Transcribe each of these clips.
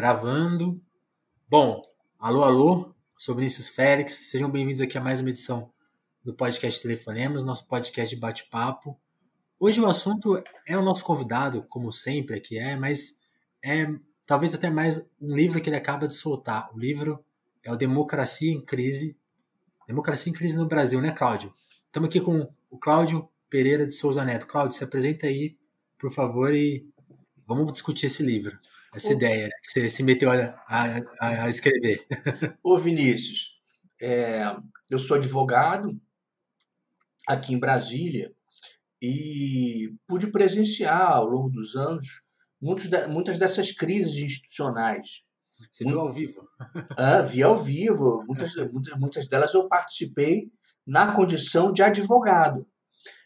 Gravando. Bom, alô, alô, sou Vinícius Félix, sejam bem-vindos aqui a mais uma edição do podcast Telefonemos, nosso podcast de bate-papo. Hoje o assunto é o nosso convidado, como sempre aqui é, mas é talvez até mais um livro que ele acaba de soltar. O livro é o Democracia em Crise. Democracia em Crise no Brasil, né, Cláudio? Estamos aqui com o Cláudio Pereira de Souza Neto. Cláudio, se apresenta aí, por favor, e vamos discutir esse livro, essa Ô, ideia que você se meteu a, a, a escrever. Ô, Vinícius, é, eu sou advogado aqui em Brasília e pude presenciar ao longo dos anos muitas dessas crises institucionais. Você viu ao vivo? Ah, vi ao vivo. Muitas, muitas, muitas delas eu participei na condição de advogado.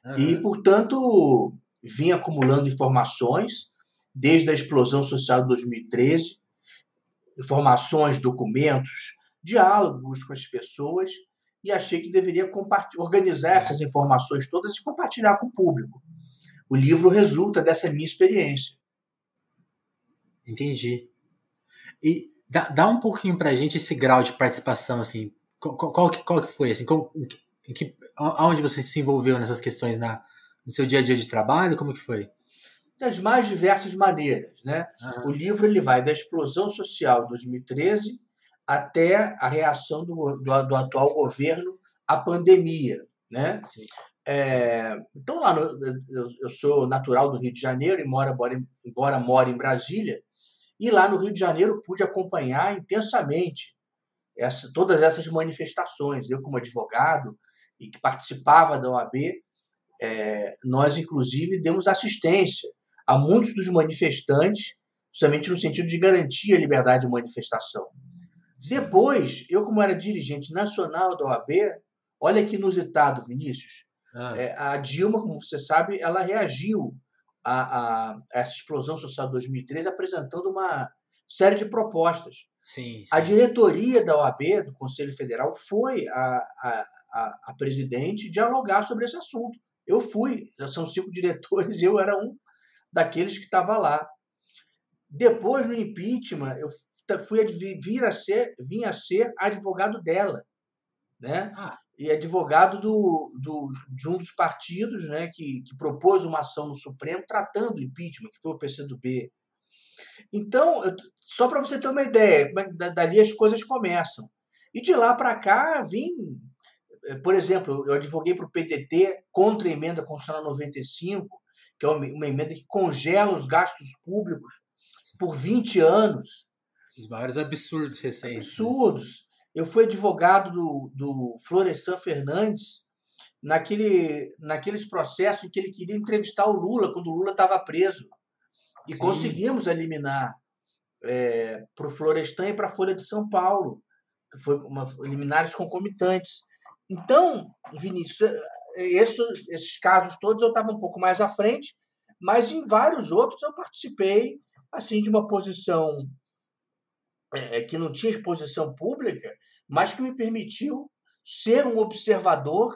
Uhum. E, portanto, vim acumulando informações desde a explosão social de 2013, informações, documentos, diálogos com as pessoas, e achei que deveria organizar essas informações todas e compartilhar com o público. O livro resulta dessa minha experiência. Entendi. E dá, dá um pouquinho para a gente esse grau de participação, assim, qual, qual, qual que foi, assim, qual, que, aonde você se envolveu nessas questões na, no seu dia a dia de trabalho? Como que foi? Das mais diversas maneiras, né? O livro ele vai da explosão social de 2013 até a reação do, do, do atual governo à pandemia, né? Sim. É, então lá no, eu, eu, sou natural do Rio de Janeiro, embora, embora, embora mora em Brasília, e lá no Rio de Janeiro pude acompanhar intensamente essa, todas essas manifestações. Eu como advogado e que participava da OAB, é, nós inclusive demos assistência a muitos dos manifestantes, justamente no sentido de garantir a liberdade de manifestação. Depois, eu como era dirigente nacional da OAB, olha que inusitado, Vinícius, ah. é, a Dilma, como você sabe, ela reagiu a, a, a, essa explosão social de 2013 apresentando uma série de propostas. Sim, sim. A diretoria da OAB, do Conselho Federal, foi a, a, a, presidente dialogar sobre esse assunto. Eu fui, são cinco diretores, eu era um daqueles que estava lá. Depois, no impeachment, eu fui vir a ser, vim a ser advogado dela, né? Ah. E advogado do, do, de um dos partidos né, que, que propôs uma ação no Supremo tratando o impeachment, que foi o PCdoB. Então, eu, só para você ter uma ideia, é dali as coisas começam. E de lá para cá, vim eh, por exemplo, eu advoguei para o PDT contra a emenda constitucional 95, que é uma emenda que congela os gastos públicos por 20 anos. Os maiores absurdos recentes. Né? Absurdos. Eu fui advogado do, do Florestan Fernandes naquele, naqueles processos em que ele queria entrevistar o Lula quando o Lula estava preso. E Sim. conseguimos eliminar é, para o Florestan e para a Folha de São Paulo, que foi uma, liminares concomitantes. Então, Vinícius, eh, esse, esses casos todos eu estava um pouco mais à frente, mas em vários outros eu participei assim de uma posição é, que não tinha exposição pública, mas que me permitiu ser um observador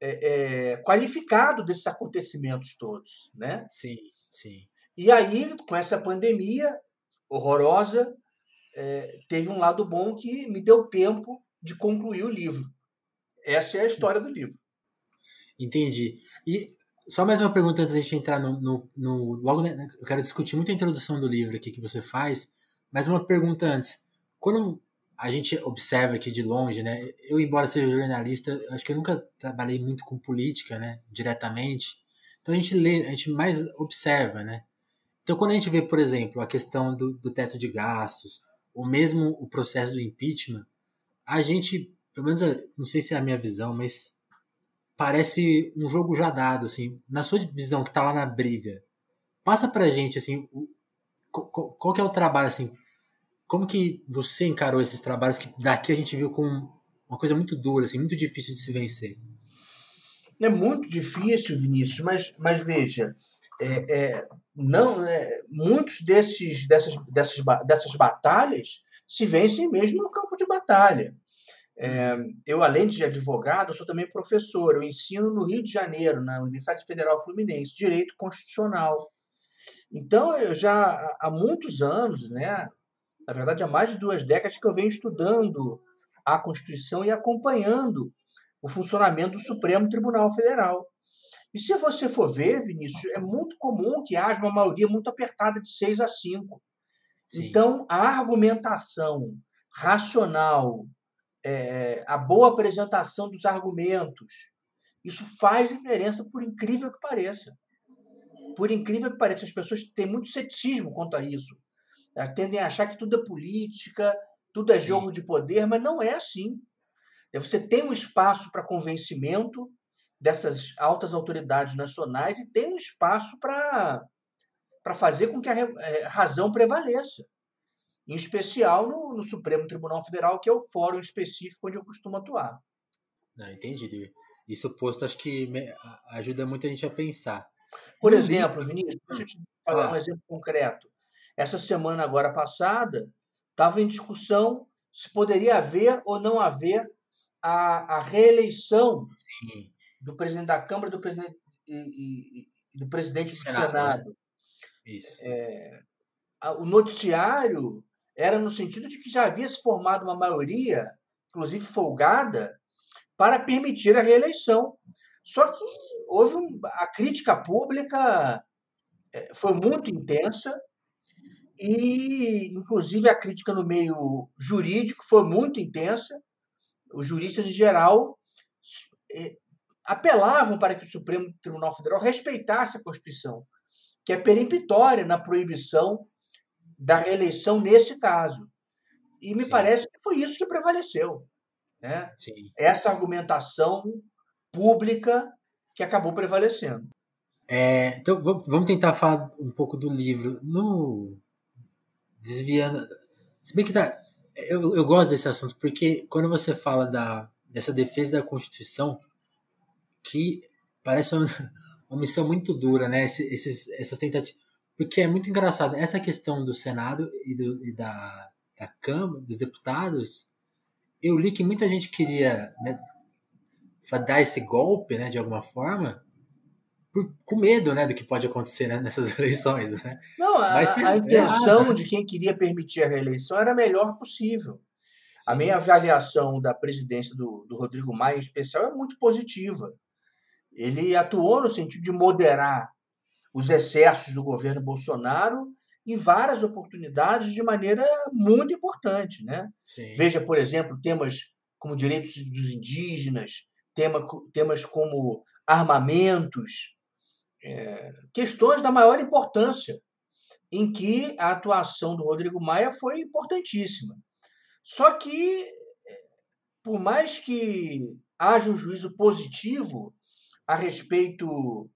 é, é, qualificado desses acontecimentos todos, né? Sim, sim. E aí, com essa pandemia horrorosa, é, teve um lado bom que me deu tempo de concluir o livro. Essa é a história do livro. Entendi. E só mais uma pergunta antes de a gente entrar no. no, no logo, né, eu quero discutir muito a introdução do livro aqui que você faz, mas uma pergunta antes. Quando a gente observa aqui de longe, né? Eu, embora seja jornalista, acho que eu nunca trabalhei muito com política, né? Diretamente. Então a gente lê, a gente mais observa, né? Então quando a gente vê, por exemplo, a questão do, do teto de gastos, ou mesmo o processo do impeachment, a gente pelo menos não sei se é a minha visão, mas parece um jogo já dado, assim. Na sua visão, que tá lá na briga, passa pra gente, assim, o, qual, qual que é o trabalho, assim, como que você encarou esses trabalhos que daqui a gente viu com uma coisa muito dura, assim, muito difícil de se vencer? É muito difícil, Vinícius, mas, mas veja, é, é, não, é, muitos desses, dessas, dessas, dessas batalhas se vencem mesmo no campo de batalha. É, eu, além de advogado, sou também professor. Eu ensino no Rio de Janeiro, na Universidade Federal Fluminense, Direito Constitucional. Então, eu já há muitos anos, né, Na verdade, há mais de duas décadas que eu venho estudando a Constituição e acompanhando o funcionamento do Supremo Tribunal Federal. E se você for ver, Vinícius, é muito comum que haja uma maioria muito apertada de 6 a 5. Sim. Então, a argumentação racional, é, a boa apresentação dos argumentos, isso faz diferença, por incrível que pareça. Por incrível que pareça, as pessoas têm muito ceticismo quanto a isso. Elas tendem a achar que tudo é política, tudo é Sim. jogo de poder, mas não é assim. Você tem um espaço para convencimento, dessas altas autoridades nacionais e tem um espaço para fazer com que a é, razão prevaleça. Em especial no, no, Supremo Tribunal Federal, que é o fórum específico onde eu costumo atuar. Não, entendi. Isso posto, acho que ajuda muito a gente a pensar. Por no exemplo, livro... Vinícius, deixa eu te falar ah. um exemplo concreto. Essa semana agora passada, estava em discussão se poderia haver ou não haver a, a reeleição Sim do presidente da Câmara do presidente, e, e, do presidente do Senado. Né? Senado. Isso. É, o noticiário era no sentido de que já havia se formado uma maioria, inclusive folgada, para permitir a reeleição. Só que houve um, a crítica pública é, foi muito intensa e, inclusive, a crítica no meio jurídico foi muito intensa. Os juristas em geral é, apelavam para que o Supremo Tribunal Federal respeitasse a Constituição, que é peremptória na proibição da reeleição nesse caso. E me Sim. parece que foi isso que prevaleceu. Né? Essa argumentação pública que acabou prevalecendo. É, então vamos tentar falar um pouco do livro. No desviando, se bem que tá, eu, eu gosto desse assunto porque quando você fala da dessa defesa da Constituição, que parece uma, uma missão muito dura, né? Esses, essas tentativas. Porque é muito engraçado. Essa questão do Senado e, do, e da, da Câmara, dos deputados, eu li que muita gente queria né, dar esse golpe, né, de alguma forma, por, com medo né, do que pode acontecer né, nessas eleições. Né? Não, a, Mas, a intenção é, de quem queria permitir a reeleição era a melhor possível. Sim. A minha avaliação da presidência do, do Rodrigo Maia, em especial, é muito positiva. Ele atuou no sentido de moderar os excessos do governo Bolsonaro em várias oportunidades de maneira muito importante. Né? Veja, por exemplo, temas como direitos dos indígenas, tema, temas como armamentos, é, questões da maior importância, em que a atuação do Rodrigo Maia foi importantíssima. Só que, por mais que haja um juízo positivo a respeito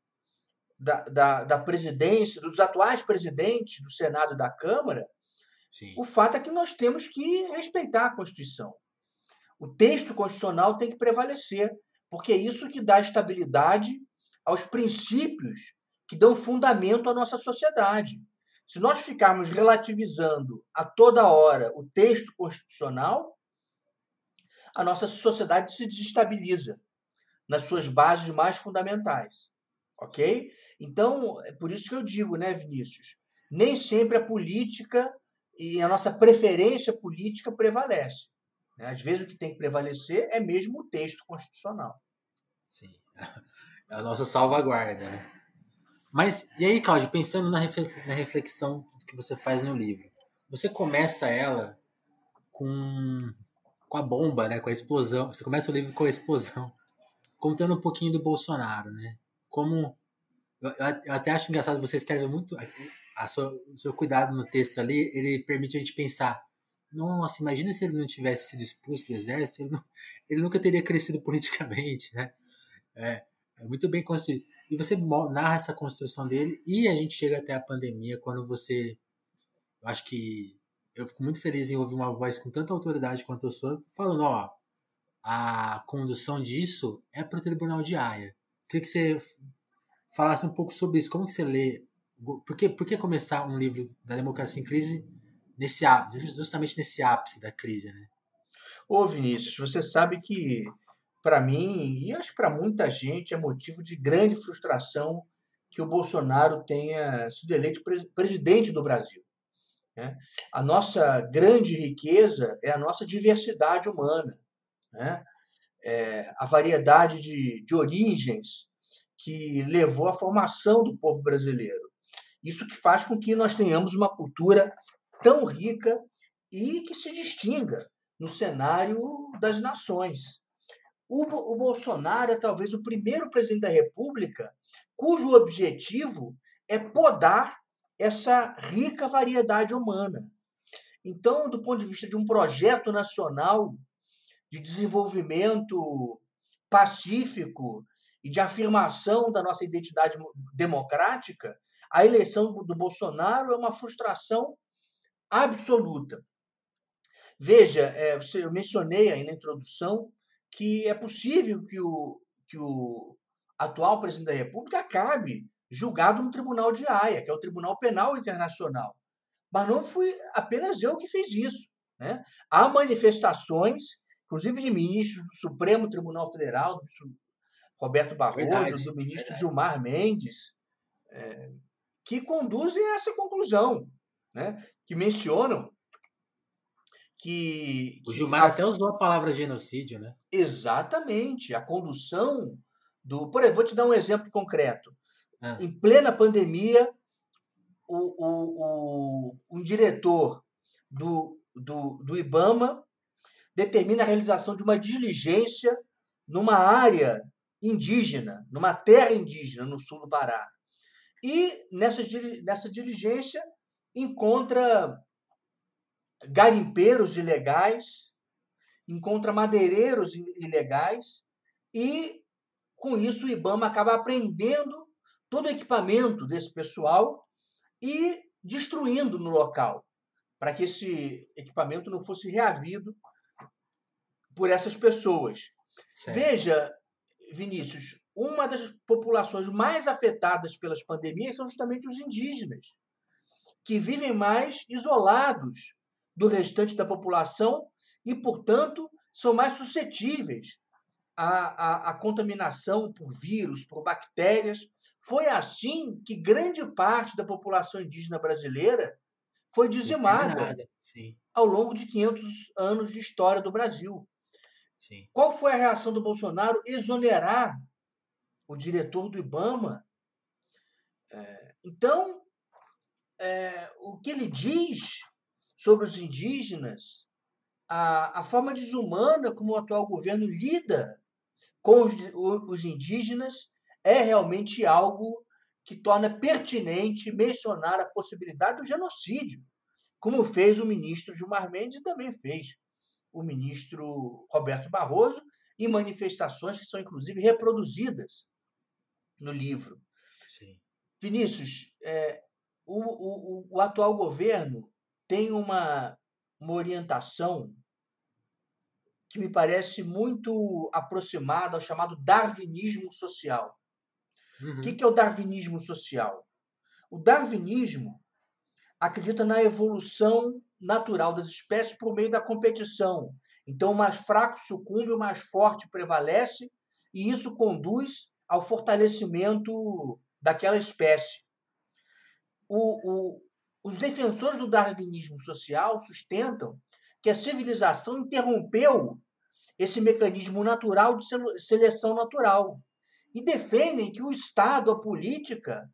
da, da, da presidência, dos atuais presidentes do Senado e da Câmara, Sim. o fato é que nós temos que respeitar a Constituição. O texto constitucional tem que prevalecer, porque é isso que dá estabilidade aos princípios que dão fundamento à nossa sociedade. Se nós ficarmos relativizando a toda hora o texto constitucional, a nossa sociedade se desestabiliza nas suas bases mais fundamentais. Ok? Então, é por isso que eu digo, né, Vinícius? Nem sempre a política e a nossa preferência política prevalece. Né? Às vezes o que tem que prevalecer é mesmo o texto constitucional. Sim. É a nossa salvaguarda, né? Mas, e aí, Cláudio, pensando na reflexão que você faz no livro, você começa ela com, com a bomba, né? Com a explosão. Você começa o livro com a explosão contando um pouquinho do Bolsonaro, né? Como eu, até acho engraçado você escreve muito a sua, o seu cuidado no texto ali, ele permite a gente pensar. Nossa, imagina se ele não tivesse sido expulso do exército, ele, não, ele nunca teria crescido politicamente, né? É, é muito bem construído. E você narra essa construção dele e a gente chega até a pandemia quando você, eu acho que eu fico muito feliz em ouvir uma voz com tanta autoridade quanto a sua falando, ó, a condução disso é para o Tribunal de Haia. Queria que você falasse um pouco sobre isso. Como que você lê? Por que, por que começar um livro da democracia em crise nesse justamente nesse ápice da crise, né? Ô Vinícius, você sabe que para mim e acho para muita gente é motivo de grande frustração que o Bolsonaro tenha sido eleito presidente do Brasil. Né? A nossa grande riqueza é a nossa diversidade humana, né? É, a variedade de, de origens que levou à formação do povo brasileiro. Isso que faz com que nós tenhamos uma cultura tão rica e que se distinga no cenário das nações. O, o Bolsonaro é talvez o primeiro presidente da República cujo objetivo é podar essa rica variedade humana. Então, do ponto de vista de um projeto nacional de desenvolvimento pacífico e de afirmação da nossa identidade democrática, a eleição do Bolsonaro é uma frustração absoluta. Veja, é, eu mencionei aí na introdução que é possível que o, que o atual presidente da República acabe julgado no Tribunal de Haia, que é o Tribunal Penal Internacional. Mas não fui apenas eu que fiz isso. Né? Há manifestações, inclusive de ministros do Supremo Tribunal Federal, do Roberto Barroso, verdade, do ministro verdade. Gilmar Mendes, é, que conduzem a essa conclusão, né? que mencionam que. O Gilmar a... até usou a palavra genocídio, né? Exatamente. A condução do. Por exemplo, vou te dar um exemplo concreto. Ah. Em plena pandemia, o, o, o, um diretor do, do, do IBAMA determina a realização de uma diligência numa área indígena, numa terra indígena no sul do Pará. E nessa, nessa diligência encontra garimpeiros ilegais, encontra madeireiros ilegais e com isso o IBAMA acaba apreendendo todo o equipamento desse pessoal e destruindo no local, para que esse equipamento não fosse reavido por essas pessoas. Certo. Veja, Vinícius, uma das populações mais afetadas pelas pandemias são justamente os indígenas, que vivem mais isolados do restante da população e, portanto, são mais suscetíveis à, à, à contaminação por vírus, por bactérias. Foi assim que grande parte da população indígena brasileira foi dizimada ao longo de 500 anos de história do Brasil. Sim. Qual foi a reação do Bolsonaro? Exonerar o diretor do IBAMA. É, então, é, o que ele diz sobre os indígenas, a, a forma desumana como o atual governo lida com os, os indígenas é realmente algo que torna pertinente mencionar a possibilidade do genocídio, como fez o ministro Gilmar Mendes e também fez o ministro Roberto Barroso, em manifestações que são inclusive reproduzidas no livro. Sim. Vinícius, é, o, o, o atual governo tem uma, uma orientação que me parece muito aproximada ao chamado darwinismo social. Uhum. O que é o darwinismo social? O darwinismo acredita na evolução natural das espécies por meio da competição. Então, o mais fraco sucumbe, o mais forte prevalece, e isso conduz ao fortalecimento daquela espécie. O, o, os defensores do darwinismo social sustentam que a civilização interrompeu esse mecanismo natural de seleção natural e defendem que o Estado, a política,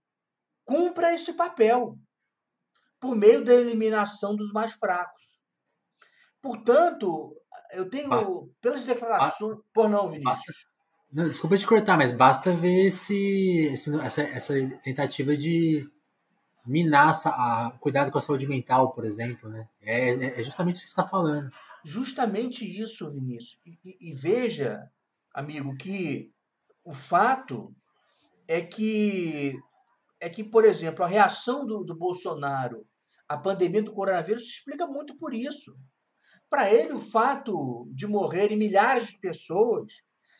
cumpra esse papel por meio da eliminação dos mais fracos. Portanto, eu tenho, ba pelas declarações. Ba por não, Vinícius. Basta, não, desculpa te cortar, mas basta ver esse, esse essa, essa tentativa de minar a, cuidado com a saúde mental, por exemplo, né? É, é, é justamente isso que você está falando. Justamente isso, Vinícius. E, e, e, veja, amigo, que o fato é que é que, por exemplo, a reação do, do Bolsonaro à pandemia do coronavírus se explica muito por isso. Para ele, o fato de morrerem milhares de pessoas,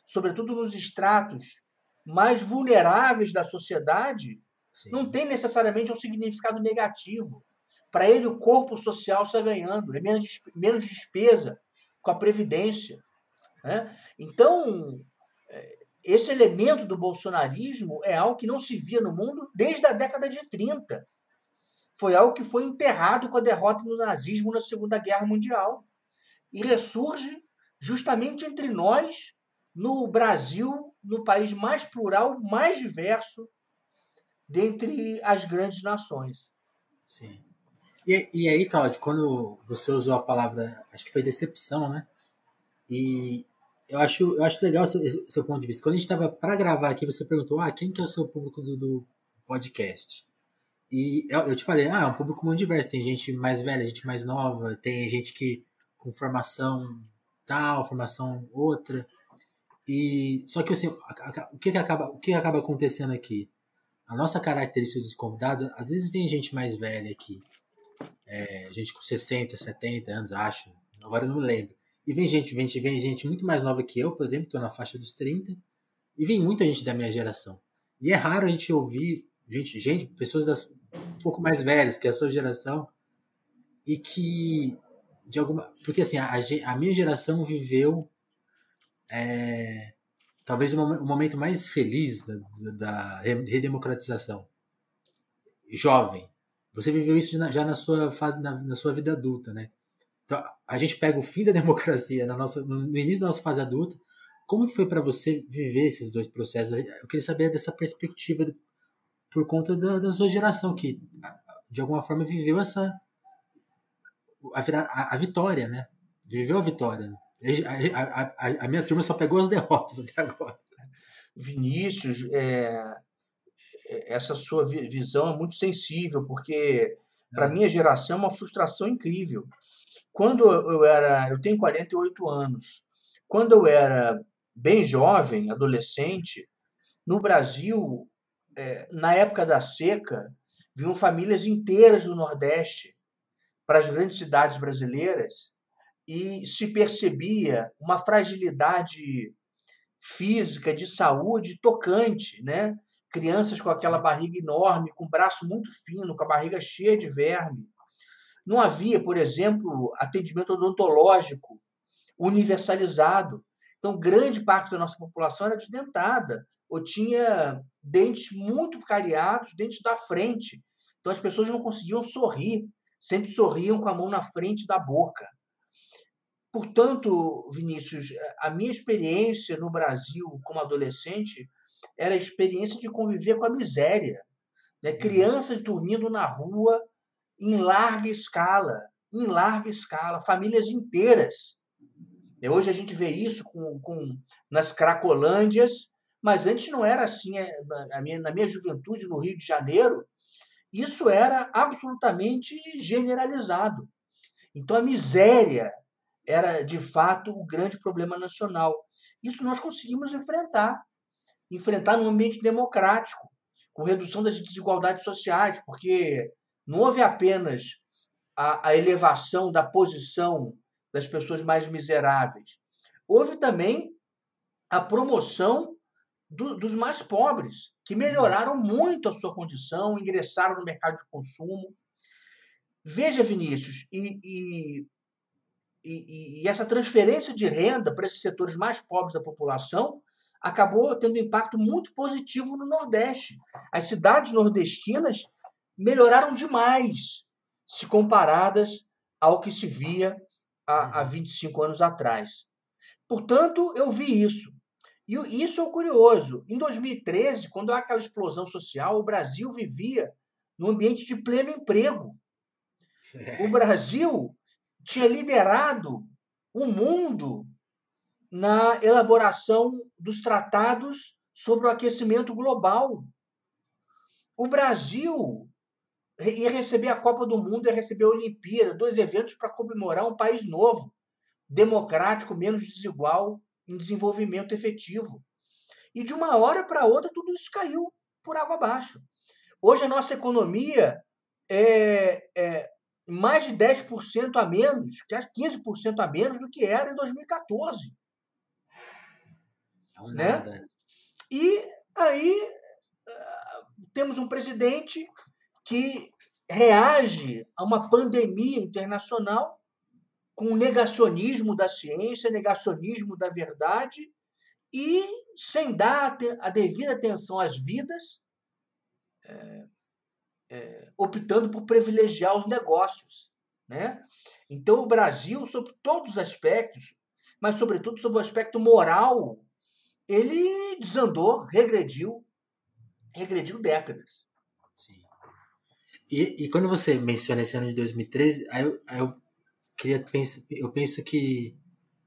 sobretudo nos estratos mais vulneráveis da sociedade, Sim. não tem necessariamente um significado negativo. Para ele, o corpo social está ganhando, é menos, menos despesa com a Previdência. Né? Então, é, esse elemento do bolsonarismo é algo que não se via no mundo desde a década de 30. Foi algo que foi enterrado com a derrota do nazismo na Segunda Guerra Mundial e ressurge justamente entre nós, no Brasil, no país mais plural, mais diverso dentre as grandes nações. Sim. E, e aí, Claudio, quando você usou a palavra, acho que foi decepção, né? E eu acho, eu acho legal o seu, seu ponto de vista. Quando a gente estava para gravar aqui, você perguntou, ah, quem que é o seu público do, do podcast? E eu, eu, te falei, ah, é um público muito diverso. Tem gente mais velha, gente mais nova, tem gente que com formação tal, formação outra. E só que assim, o que, que acaba, o que acaba acontecendo aqui? A nossa característica dos convidados, às vezes vem gente mais velha aqui, é, gente com 60, 70 anos, acho. Agora eu não lembro. E vem gente, vem, vem gente muito mais nova que eu, por exemplo, estou na faixa dos 30. E vem muita gente da minha geração. E é raro a gente ouvir gente, gente pessoas das, um pouco mais velhas que a sua geração e que de alguma porque assim a, a minha geração viveu é, talvez o, momento mais feliz da, da redemocratização jovem você viveu isso já na sua fase, na, na sua vida adulta, né? Então, a gente pega o fim da democracia na nossa, no início da nossa fase adulta. Como que foi para você viver esses dois processos? Eu queria saber dessa perspectiva por conta da, da sua geração que de alguma forma viveu essa a, a, a vitória, né? Viveu a vitória. A, a, a, minha turma só pegou as derrotas até agora. Vinícius, é, essa sua visão é muito sensível, porque para é. minha geração é uma frustração incrível. Quando eu era, eu tenho 48 anos. Quando eu era bem jovem, adolescente, no Brasil, é, na época da seca, vinham famílias inteiras do Nordeste para as grandes cidades brasileiras e se percebia uma fragilidade física, de saúde tocante, né? crianças com aquela barriga enorme, com o braço muito fino, com a barriga cheia de verme. Não havia, por exemplo, atendimento odontológico universalizado. Então, grande parte da nossa população era desdentada ou tinha dentes muito cariados, dentes da frente. Então, as pessoas não conseguiam sorrir, sempre sorriam com a mão na frente da boca. Portanto, Vinícius, a minha experiência no Brasil como adolescente era a experiência de conviver com a miséria. Né? Uhum. Crianças dormindo na rua em larga escala, em larga escala, famílias inteiras. E hoje a gente vê isso com, com, nas Cracolândias, mas antes não era assim. É, na minha, na minha juventude, no Rio de Janeiro, isso era absolutamente generalizado. Então a miséria era, de fato, o grande problema nacional. Isso nós conseguimos enfrentar enfrentar num ambiente democrático, com redução das desigualdades sociais, porque não houve apenas a, a elevação da posição das pessoas mais miseráveis, houve também a promoção do, dos mais pobres, que melhoraram muito a sua condição, ingressaram no mercado de consumo. Veja, Vinícius, e, e, e, e essa transferência de renda para esses setores mais pobres da população acabou tendo um impacto muito positivo no Nordeste. As cidades nordestinas melhoraram demais se comparadas ao que se via há, há 25 uhum. anos atrás. Portanto, eu vi isso. E isso é curioso. Em 2013, quando há aquela explosão social, o Brasil vivia num ambiente de pleno emprego. O Brasil tinha liderado o mundo na elaboração dos tratados sobre o aquecimento global. O Brasil ia receber a Copa do Mundo, ia receber a Olimpíada, dois eventos para comemorar um país novo, democrático, menos desigual, em desenvolvimento efetivo. E de uma hora para outra tudo isso caiu por água abaixo. Hoje a nossa economia é, é mais de 10% a menos, 15% a menos do que era em 2014. Não né? Nada. E aí ah, temos um presidente que reage a uma pandemia internacional com negacionismo da ciência, negacionismo da verdade e sem dar a devida atenção às vidas, é, é, optando por privilegiar os negócios. Né? Então, o Brasil, sobre todos os aspectos, mas sobretudo sobre o aspecto moral, ele desandou, regrediu, regrediu décadas. Sim. E, e quando você menciona esse ano de 2013, aí eu, aí eu queria eu penso que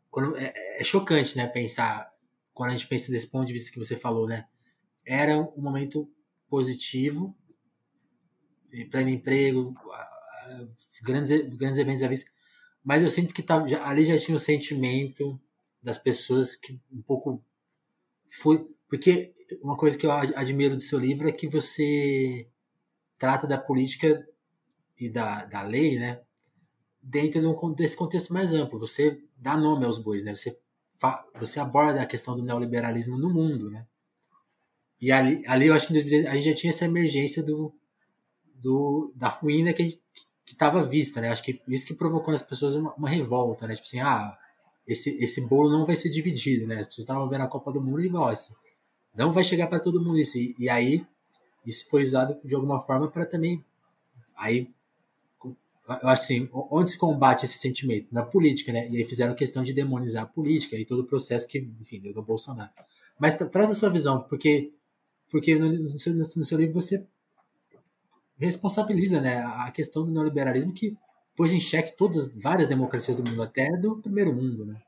quando, é, é, chocante, né, pensar quando a gente pensa desse ponto de vista que você falou, né? Era um momento positivo, pleno emprego, grandes, grandes eventos à vista, mas eu sinto que tá, já, ali já tinha o sentimento das pessoas que um pouco foi porque uma coisa que eu admiro do seu livro é que você trata da política e da, da lei, né, dentro de um, desse contexto mais amplo. Você dá nome aos bois, né? Você você aborda a questão do neoliberalismo no mundo, né? E ali, ali eu acho que a gente já tinha essa emergência do, do da ruína que estava vista, né? Acho que isso que provocou nas pessoas uma, uma, revolta, né? Tipo assim, ah, esse, esse bolo não vai ser dividido, né? As pessoas estavam vendo a Copa do Mundo e, nossa, não vai chegar para todo mundo isso. E, e, aí, isso foi usado de alguma forma para também. Aí, eu acho assim, onde se combate esse sentimento? Na política, né? E aí fizeram questão de demonizar a política e todo o processo que, enfim, deu do Bolsonaro. Mas traz a sua visão, porque, porque no, no, seu, no seu livro você responsabiliza né, a questão do neoliberalismo que pôs em xeque todas várias democracias do mundo, até do primeiro mundo. Né?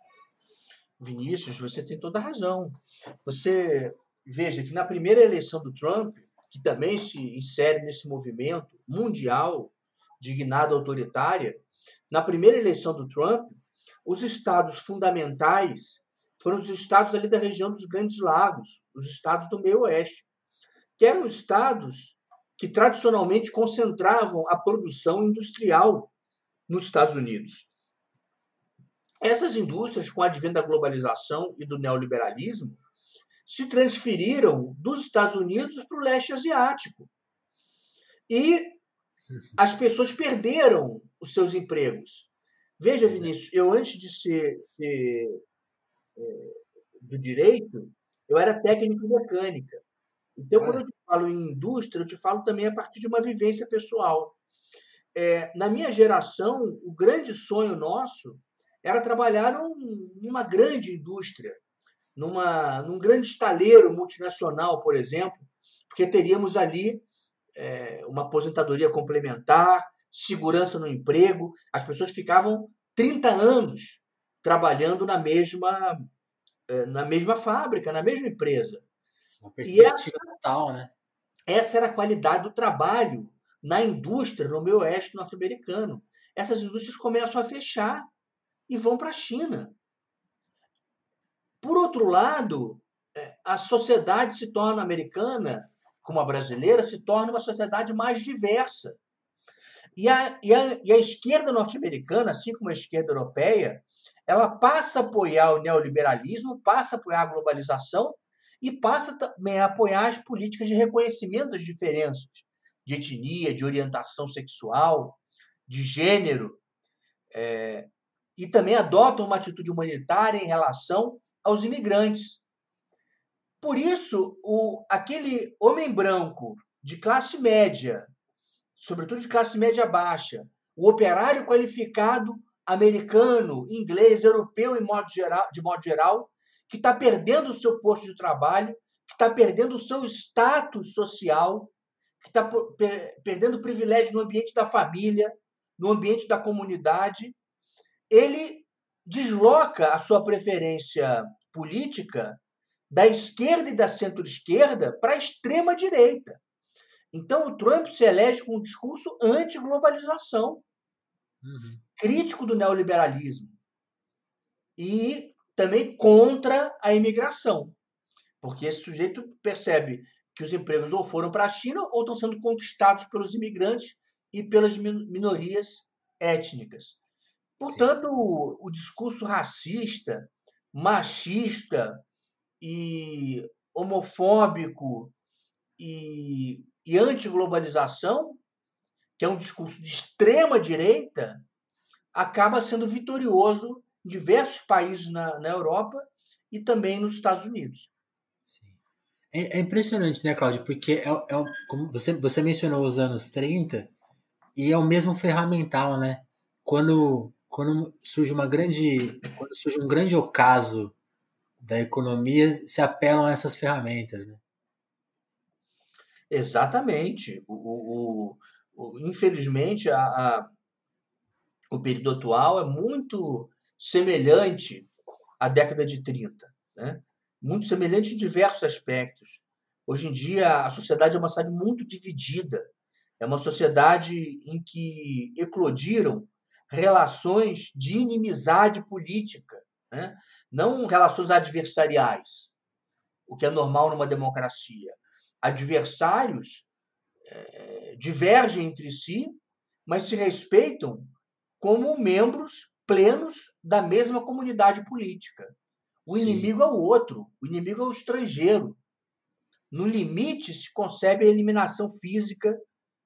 Vinícius, você tem toda a razão. Você veja que na primeira eleição do Trump, que também se insere nesse movimento mundial de guinada autoritária, na primeira eleição do Trump, os estados fundamentais foram os estados ali da região dos Grandes Lagos, os estados do meio oeste, que eram estados que tradicionalmente concentravam a produção industrial nos Estados Unidos. Essas indústrias, com o advento da globalização e do neoliberalismo, se transferiram dos Estados Unidos para o leste asiático. E as pessoas perderam os seus empregos. Veja, é. Vinícius, eu antes de ser, ser é, do direito, eu era técnico mecânica. Então, quando eu te falo em indústria, eu te falo também a partir de uma vivência pessoal. É, na minha geração, o grande sonho nosso era trabalhar num, numa grande indústria, numa, num grande estaleiro multinacional, por exemplo, porque teríamos ali é, uma aposentadoria complementar, segurança no emprego. As pessoas ficavam 30 anos trabalhando na mesma, é, na mesma fábrica, na mesma empresa. Uma perspectiva essa, total, né? Essa era a qualidade do trabalho na indústria no meio oeste norte-americano. Essas indústrias começam a fechar e vão para a China. Por outro lado, é, a sociedade se torna americana, como a brasileira, se torna uma sociedade mais diversa. E a, e a, e a esquerda norte-americana, assim como a esquerda europeia, ela passa a apoiar o neoliberalismo, passa a apoiar a globalização e passa também a apoiar as políticas de reconhecimento das diferenças de etnia, de orientação sexual, de gênero, é, e também adotam uma atitude humanitária em relação aos imigrantes. Por isso, o, aquele homem branco de classe média, sobretudo de classe média baixa, o operário qualificado americano, inglês, europeu em modo geral, de modo geral, que está perdendo o seu posto de trabalho, que está perdendo o seu status social, que está perdendo o privilégio no ambiente da família, no ambiente da comunidade, ele desloca a sua preferência política da esquerda e da centro-esquerda para a extrema-direita. Então, o Trump se elege com um discurso anti-globalização, uhum. crítico do neoliberalismo. E também contra a imigração, porque esse sujeito percebe que os empregos ou foram para a China ou estão sendo conquistados pelos imigrantes e pelas minorias étnicas. Portanto, o, o, discurso racista, machista e homofóbico e, e anti-globalização, que é um discurso de extrema direita, acaba sendo vitorioso diversos países na, na Europa e também nos Estados Unidos. Sim. É, é impressionante, né, Cláudio? Porque é, é, como você, você mencionou os anos 30 e é o mesmo ferramental, né? Quando, quando surge uma grande. Quando surge um grande ocaso da economia, se apelam a essas ferramentas, né? Exatamente. O, o, o infelizmente, a, a, o período atual é muito semelhante à década de 30. Né? Muito semelhante em diversos aspectos. Hoje em dia, a sociedade é uma sociedade muito dividida. É uma sociedade em que eclodiram relações de inimizade política, né? não relações adversariais, o que é normal numa democracia. Adversários é, divergem entre si, mas se respeitam como membros plenos da mesma comunidade política. O Sim. inimigo é o outro, o inimigo é o estrangeiro. No limite, se concebe a eliminação física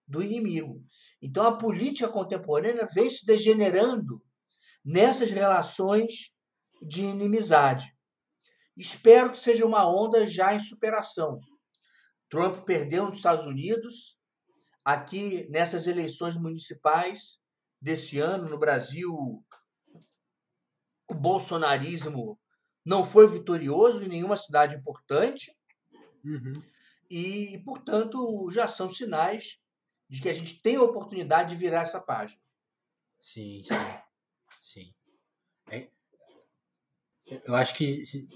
do inimigo. Então, a política contemporânea vem se degenerando nessas relações de inimizade. Espero que seja uma onda já em superação. Trump perdeu nos Estados Unidos, aqui nessas eleições municipais desse ano no Brasil, o bolsonarismo não foi vitorioso em nenhuma cidade importante. Uhum. E, portanto, já são sinais de que a gente tem a oportunidade de virar essa página. Sim, sim. sim. É, eu acho que se,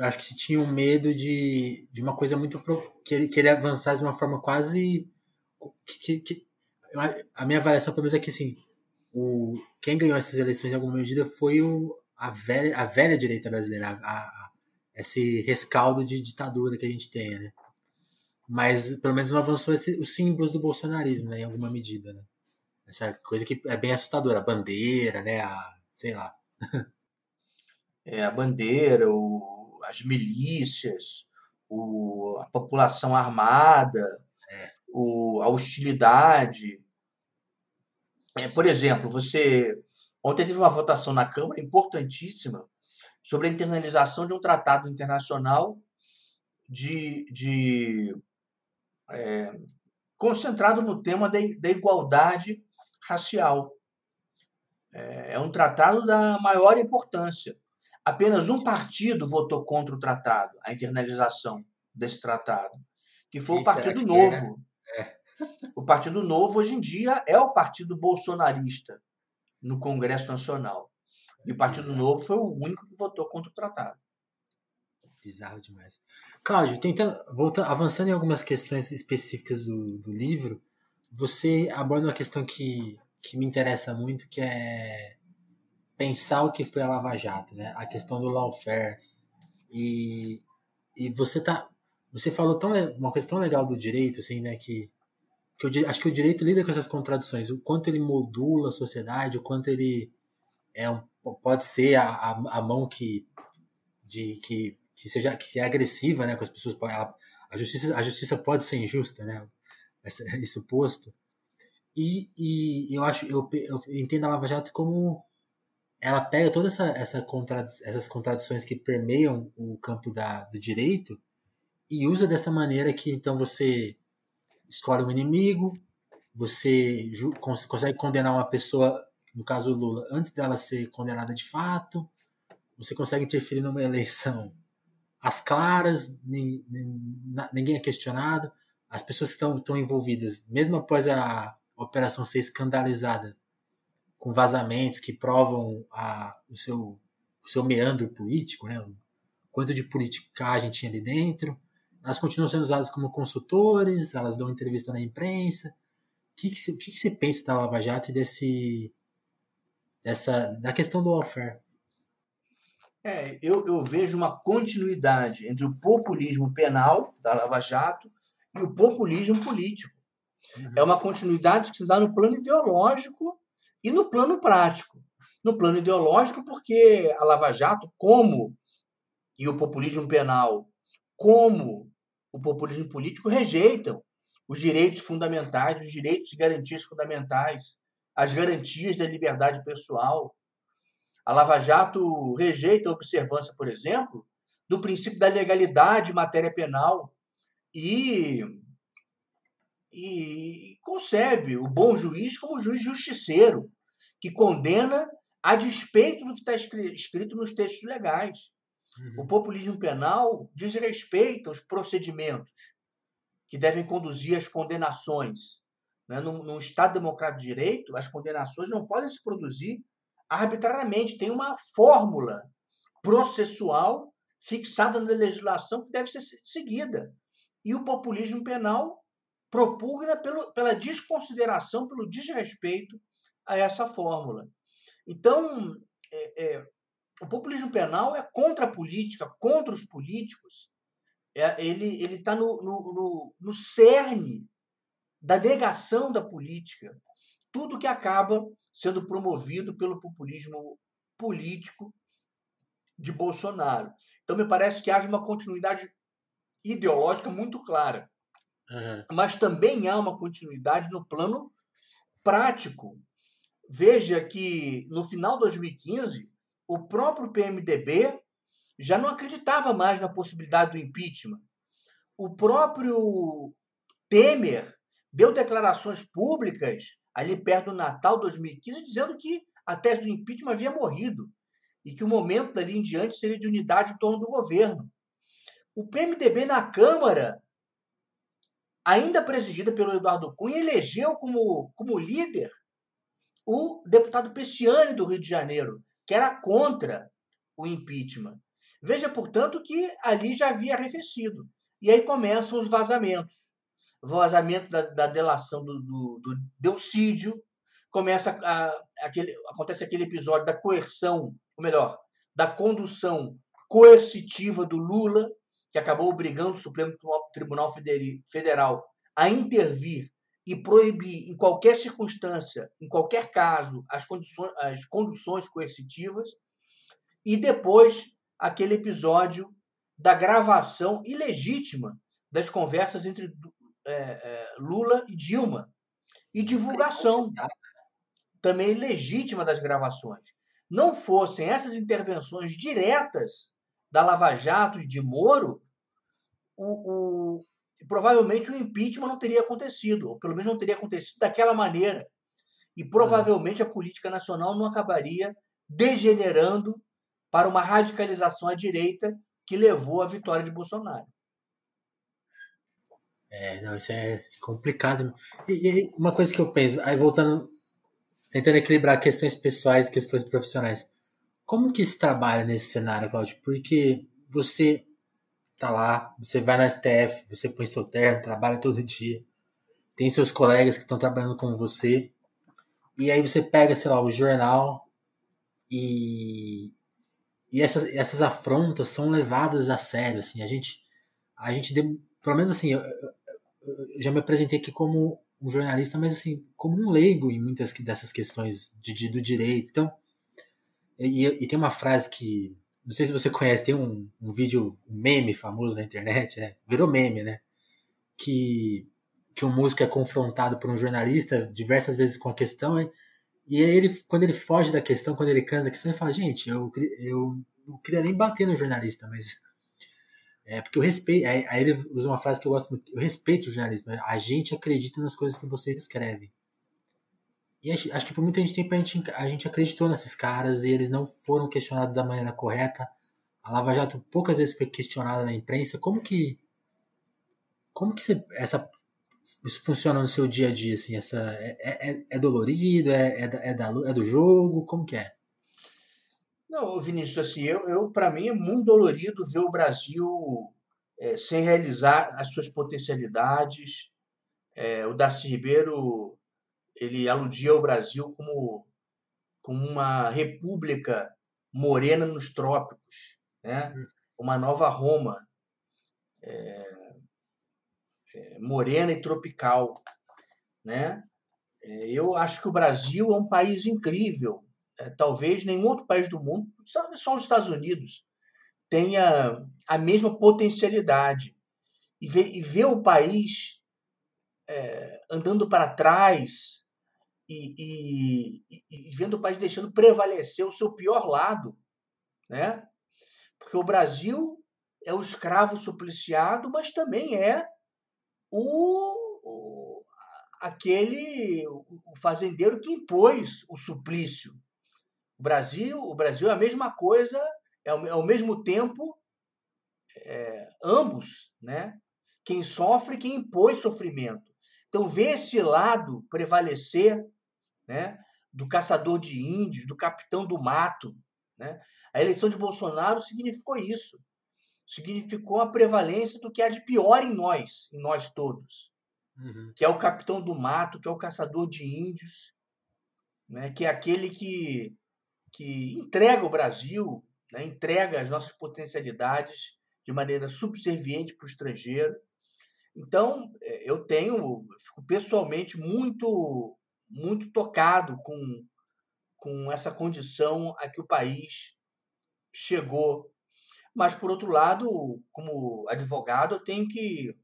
acho que se tinha um medo de, de uma coisa muito pro, que ele, que ele avançasse de uma forma quase que, que a minha avaliação pelo menos é que assim, o quem ganhou essas eleições em alguma medida foi o, a velha a velha direita brasileira, a, a, esse rescaldo de ditadura que a gente tem, né? Mas pelo menos não avançou esse, os símbolos do bolsonarismo, né, em alguma medida, né? Essa coisa que é bem assustadora, a bandeira, né, a, sei lá. é, a bandeira, o, as milícias, o, a população armada, é. o, a hostilidade. É, por exemplo, você ontem teve uma votação na Câmara importantíssima sobre a internalização de um tratado internacional de, de é, concentrado no tema da, da igualdade racial. É, é um tratado da maior importância. Apenas um partido votou contra o tratado, a internalização desse tratado, que foi o Partido é, Novo. É? O Partido Novo, hoje em dia, é o partido bolsonarista no Congresso Nacional. E o Partido Novo foi o único que votou contra o tratado. Bizarro demais. Cláudio, tentando, voltando, avançando em algumas questões específicas do, do livro, você aborda uma questão que, que me interessa muito, que é pensar o que foi a Lava Jato, né? A questão do lawfare. E, e você tá você falou tão uma coisa tão legal do direito assim, né, que, que eu acho que o direito lida com essas contradições, o quanto ele modula a sociedade, o quanto ele é um, pode ser a, a, a mão que de que, que seja que é agressiva, né, com as pessoas, a, a justiça a justiça pode ser injusta, né? Esse posto. E, e eu acho eu, eu entendo a Lava Jato como ela pega todas essa, essa contrad essas contradições que permeiam o campo da, do direito e usa dessa maneira que então você escolhe um inimigo, você cons consegue condenar uma pessoa, no caso Lula, antes dela ser condenada de fato, você consegue interferir numa eleição às claras, ninguém é questionado, as pessoas que estão, estão envolvidas, mesmo após a operação ser escandalizada, com vazamentos que provam a, o, seu, o seu meandro político, né? o quanto de politicagem tinha ali dentro. Elas continuam sendo usadas como consultores, elas dão entrevista na imprensa. O que, que, você, que, que você pensa da Lava Jato e desse, dessa, da questão do lawfare? É, eu, eu vejo uma continuidade entre o populismo penal da Lava Jato e o populismo político. Uhum. É uma continuidade que se dá no plano ideológico e no plano prático. No plano ideológico, porque a Lava Jato, como e o populismo penal, como o populismo político, rejeitam os direitos fundamentais, os direitos e garantias fundamentais, as garantias da liberdade pessoal. A Lava Jato rejeita a observância, por exemplo, do princípio da legalidade em matéria penal, e, e concebe o bom juiz como juiz justiceiro, que condena a despeito do que está escrito nos textos legais. Uhum. O populismo penal desrespeita os procedimentos que devem conduzir às condenações. Né? Num, num Estado democrático de direito, as condenações não podem se produzir arbitrariamente. Tem uma fórmula processual fixada na legislação que deve ser seguida. E o populismo penal propugna pelo, pela desconsideração, pelo desrespeito a essa fórmula. Então, é, é, o populismo penal é contra a política, contra os políticos. É, ele está no, no, no, no cerne da negação da política. Tudo que acaba sendo promovido pelo populismo político de Bolsonaro. Então, me parece que haja uma continuidade ideológica muito clara. Uhum. Mas também há uma continuidade no plano prático. Veja que no final de 2015, o próprio PMDB já não acreditava mais na possibilidade do impeachment. O próprio Temer deu declarações públicas ali perto do Natal 2015 dizendo que a tese do impeachment havia morrido e que o momento dali em diante seria de unidade em torno do governo. O PMDB na Câmara, ainda presidida pelo Eduardo Cunha, elegeu como, como líder o deputado Pessiani do Rio de Janeiro, que era contra o impeachment. Veja, portanto, que ali já havia arrefecido. E aí começam os vazamentos. Vazamento da, da delação do, do, do Delcídio, começa a, aquele, acontece aquele episódio da coerção, ou melhor, da condução coercitiva do Lula, que acabou obrigando o Supremo Tribunal Federal a intervir e proibir, em qualquer circunstância, em qualquer caso, as, condições, as conduções coercitivas, e depois aquele episódio da gravação ilegítima das conversas entre é, é, Lula e Dilma, e divulgação também legítima das gravações. Não fossem essas intervenções diretas da Lava Jato e de Moro, o, o, provavelmente o impeachment não teria acontecido, ou pelo menos não teria acontecido daquela maneira. E provavelmente a política nacional não acabaria degenerando para uma radicalização à direita que levou à vitória de Bolsonaro. É, não, isso é complicado. E, e, uma coisa que eu penso, aí voltando, tentando equilibrar questões pessoais e questões profissionais. Como que se trabalha nesse cenário, Claudio? Porque você tá lá, você vai na STF, você põe seu terno, trabalha todo dia, tem seus colegas que estão trabalhando com você, e aí você pega, sei lá, o jornal e, e essas, essas afrontas são levadas a sério, assim, a gente, a gente, pelo menos assim, eu, eu já me apresentei aqui como um jornalista, mas assim, como um leigo em muitas dessas questões de, de do direito, então, e, e tem uma frase que não sei se você conhece, tem um, um vídeo, um meme famoso na internet, né? Virou meme, né? Que, que um músico é confrontado por um jornalista diversas vezes com a questão, e, e aí ele, quando ele foge da questão, quando ele cansa da questão, ele fala, gente, eu, eu não queria nem bater no jornalista, mas é porque eu respeito. Aí, aí ele usa uma frase que eu gosto muito. Eu respeito o jornalismo. A gente acredita nas coisas que vocês escrevem. E acho, que por muito tempo a gente, a gente acreditou nesses caras e eles não foram questionados da maneira correta. A Lava Jato poucas vezes foi questionada na imprensa. Como que como que você, essa isso funciona no seu dia a dia assim? Essa é, é, é dolorido? É, é, é, da, é do jogo? Como que é? Não, Vinícius, assim, eu, eu para mim é muito dolorido ver o Brasil é, sem realizar as suas potencialidades. É, o Darcy Ribeiro ele aludia ao Brasil como, como uma república morena nos trópicos, né? Hum. uma nova Roma, é, é, morena e tropical. Né? É, eu acho que o Brasil é um país incrível. É, talvez nenhum outro país do mundo, só os Estados Unidos, tenha a mesma potencialidade. E ver, e ver o país é, andando para trás, e, e, e, vendo o país deixando prevalecer o seu pior lado, né? Porque o Brasil é o escravo supliciado, mas também é o, o aquele o fazendeiro que impôs o suplício. O Brasil, o Brasil é a mesma coisa, é ao, é ao mesmo tempo é, ambos, né? Quem sofre, quem impôs sofrimento. Então, ver esse lado prevalecer, né? Do caçador de índios, do capitão do mato, né? A eleição de Bolsonaro significou isso. Significou a prevalência do que há de pior em nós, em nós todos. Uhum. Que é o capitão do mato, que é o caçador de índios, né? que é aquele que, que entrega o Brasil, né? entrega as nossas potencialidades de maneira subserviente para o estrangeiro. Então, é, eu tenho, fico pessoalmente muito, muito tocado com, com essa condição a que o país chegou. Mas, por outro lado, como advogado, eu tenho que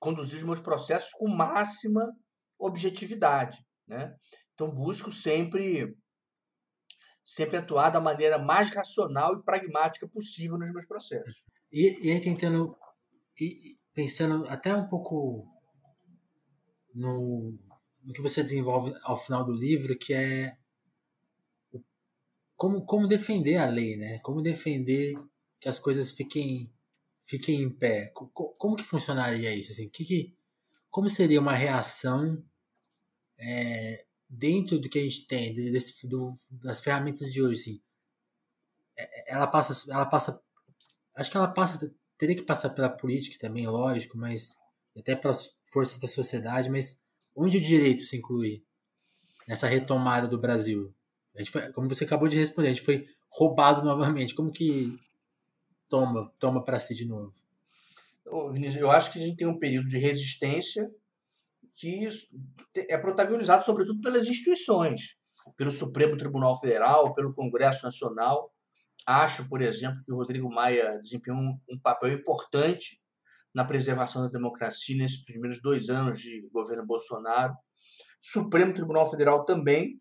conduzir os meus processos com máxima objetividade. Né? Então, busco sempre sempre atuar da maneira mais racional e pragmática possível nos meus processos. E, e aí tentando, e, pensando até um pouco no, no que você desenvolve ao final do livro, que é como, como defender a lei, né? Como defender que as coisas fiquem fiquem em pé. Como, como que funcionaria isso? Assim, que, que, como seria uma reação é, dentro do que a gente tem, desse, do, das ferramentas de hoje? Assim, é, ela passa, ela passa, acho que ela passa, teria que passar pela política também, lógico, mas até pelas forças da sociedade, mas onde o direito se inclui nessa retomada do Brasil? A gente foi, como você acabou de responder, a gente foi roubado novamente. Como que toma toma para si de novo? Eu acho que a gente tem um período de resistência que é protagonizado sobretudo pelas instituições, pelo Supremo Tribunal Federal, pelo Congresso Nacional. Acho, por exemplo, que o Rodrigo Maia desempenhou um, um papel importante na preservação da democracia nesses primeiros dois anos de governo Bolsonaro. Supremo Tribunal Federal também,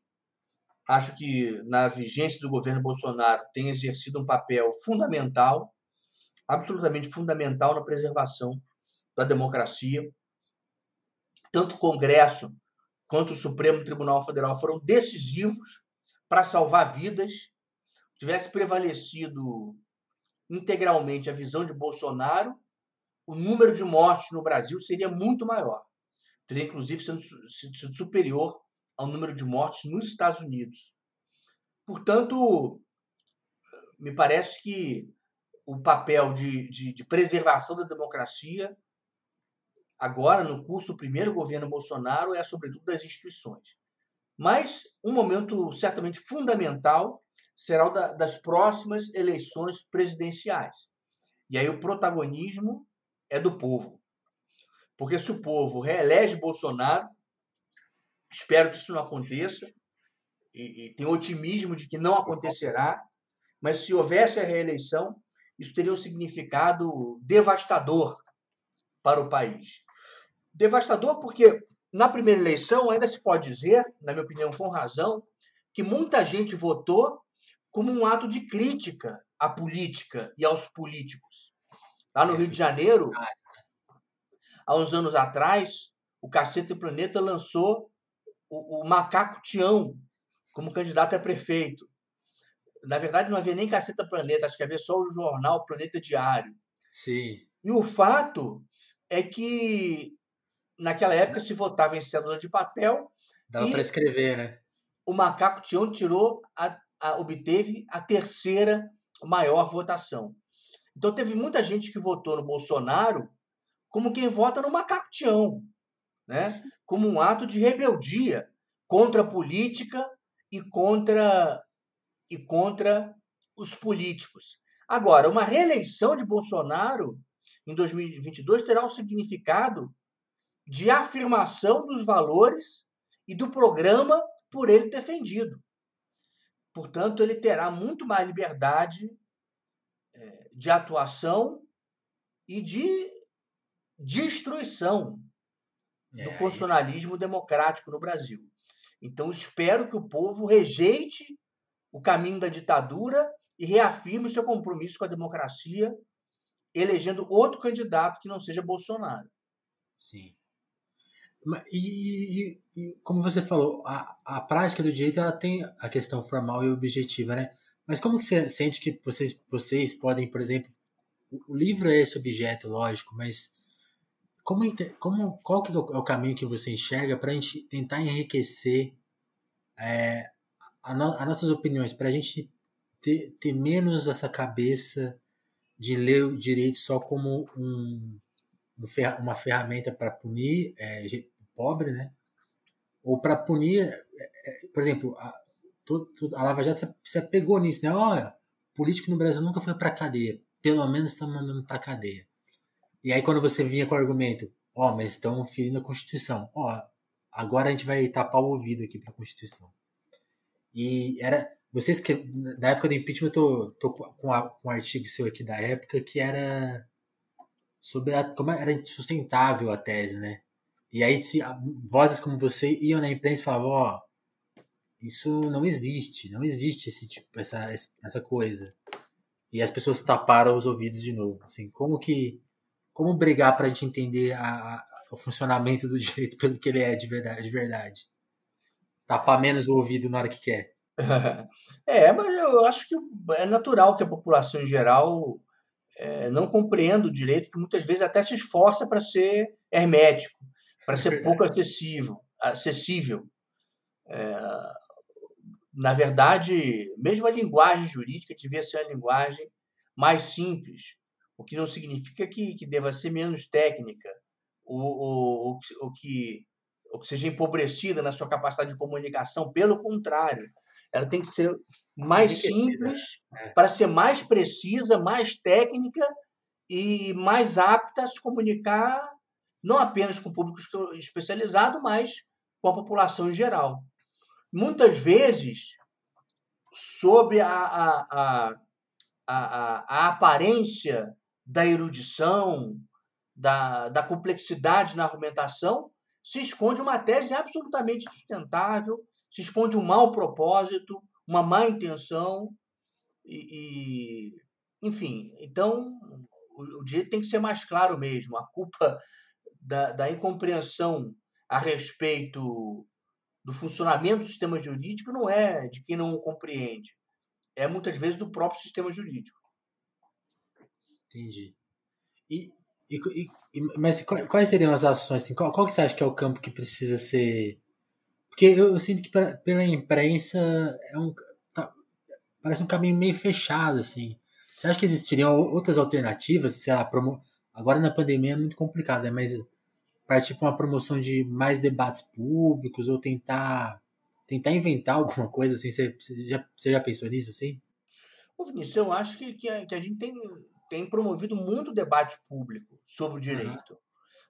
Acho que na vigência do governo Bolsonaro tem exercido um papel fundamental, absolutamente fundamental na preservação da democracia. Tanto o Congresso quanto o Supremo Tribunal Federal foram decisivos para salvar vidas. Tivesse prevalecido integralmente a visão de Bolsonaro, o número de mortes no Brasil seria muito maior. Teria, inclusive, sido, sido superior ao número de mortes nos Estados Unidos. Portanto, me parece que o papel de, de, de preservação da democracia, agora, no curso do primeiro governo Bolsonaro, é sobretudo das instituições. Mas um momento certamente fundamental será o da, das próximas eleições presidenciais. E aí o protagonismo é do povo. Porque se o povo reelege Bolsonaro, Espero que isso não aconteça e, e tenho otimismo de que não acontecerá. Mas se houvesse a reeleição, isso teria um significado devastador para o país. Devastador porque na primeira eleição ainda se pode dizer, na minha opinião com razão, que muita gente votou como um ato de crítica à política e aos políticos. Lá no Rio de Janeiro, há uns anos atrás, o Cacete Planeta lançou o, o Macaco Tião como candidato a prefeito. Na verdade, não havia nem Caceta Planeta, acho que havia só o jornal Planeta Diário. Sim. E o fato é que naquela época se votava em cédula de papel. Dava para escrever, né? O Macaco Tião tirou, a, a, obteve a terceira maior votação. Então teve muita gente que votou no Bolsonaro como quem vota no Macaco né? como um ato de rebeldia contra a política e contra, e contra os políticos. Agora, uma reeleição de Bolsonaro em 2022 terá um significado de afirmação dos valores e do programa por ele defendido. Portanto, ele terá muito mais liberdade de atuação e de destruição do é, constitucionalismo democrático no Brasil. Então, espero que o povo rejeite o caminho da ditadura e reafirme seu compromisso com a democracia, elegendo outro candidato que não seja Bolsonaro. Sim. E, e, e, como você falou, a, a prática do direito ela tem a questão formal e objetiva, né? Mas como que você sente que vocês, vocês podem, por exemplo, o livro é esse objeto, lógico, mas como, como qual que é o é caminho que você enxerga para a gente tentar enriquecer é, as no, nossas opiniões, para a gente ter, ter menos essa cabeça de ler o direito só como um, uma ferramenta para punir é, pobre, né? Ou para punir, é, é, por exemplo, a, a Lava Jato se apegou nisso, né? Olha, político no Brasil nunca foi para cadeia, pelo menos está mandando para cadeia. E aí quando você vinha com o argumento, ó, oh, mas estão ferindo a Constituição, ó, oh, agora a gente vai tapar o ouvido aqui para a Constituição. E era vocês que na época do impeachment eu tô, tô com, a, um artigo seu aqui da época que era sobre a, como era insustentável a tese, né? E aí se vozes como você iam na imprensa e falavam, ó, oh, isso não existe, não existe esse tipo essa essa coisa. E as pessoas taparam os ouvidos de novo, assim, como que como brigar para a gente entender a, a, o funcionamento do direito pelo que ele é de verdade, de verdade. Tapar menos o ouvido na hora que quer. É, mas eu acho que é natural que a população em geral é, não compreenda o direito, que muitas vezes até se esforça para ser hermético, para é ser verdade. pouco acessível. acessível. É, na verdade, mesmo a linguagem jurídica devia ser uma linguagem mais simples, o que não significa que, que deva ser menos técnica, ou, ou, ou, que, ou que seja empobrecida na sua capacidade de comunicação. Pelo contrário, ela tem que ser mais simples é. para ser mais precisa, mais técnica e mais apta a se comunicar não apenas com o público especializado, mas com a população em geral. Muitas vezes, sobre a, a, a, a, aparência da erudição, da, da complexidade na argumentação, se esconde uma tese absolutamente sustentável, se esconde um mau propósito, uma má intenção, e, e enfim, então o, o, direito tem que ser mais claro mesmo. A culpa da, da incompreensão a respeito do funcionamento do sistema jurídico não é de quem não o compreende, é muitas vezes do próprio sistema jurídico. Entendi. E, e, e, mas quais seriam as ações? Assim, qual, qual que você acha que é o campo que precisa ser. Porque eu, eu sinto que pra, pela imprensa é um, tá, parece um caminho meio fechado, assim. Você acha que existiriam outras alternativas? Sei lá, promo... agora na pandemia é muito complicado, né? mas partir para uma promoção de mais debates públicos ou tentar tentar inventar alguma coisa assim? Você, você, já, você já pensou nisso assim? Ô Vinícius, eu acho que, que, a, que a gente tem tem promovido muito debate público sobre o direito.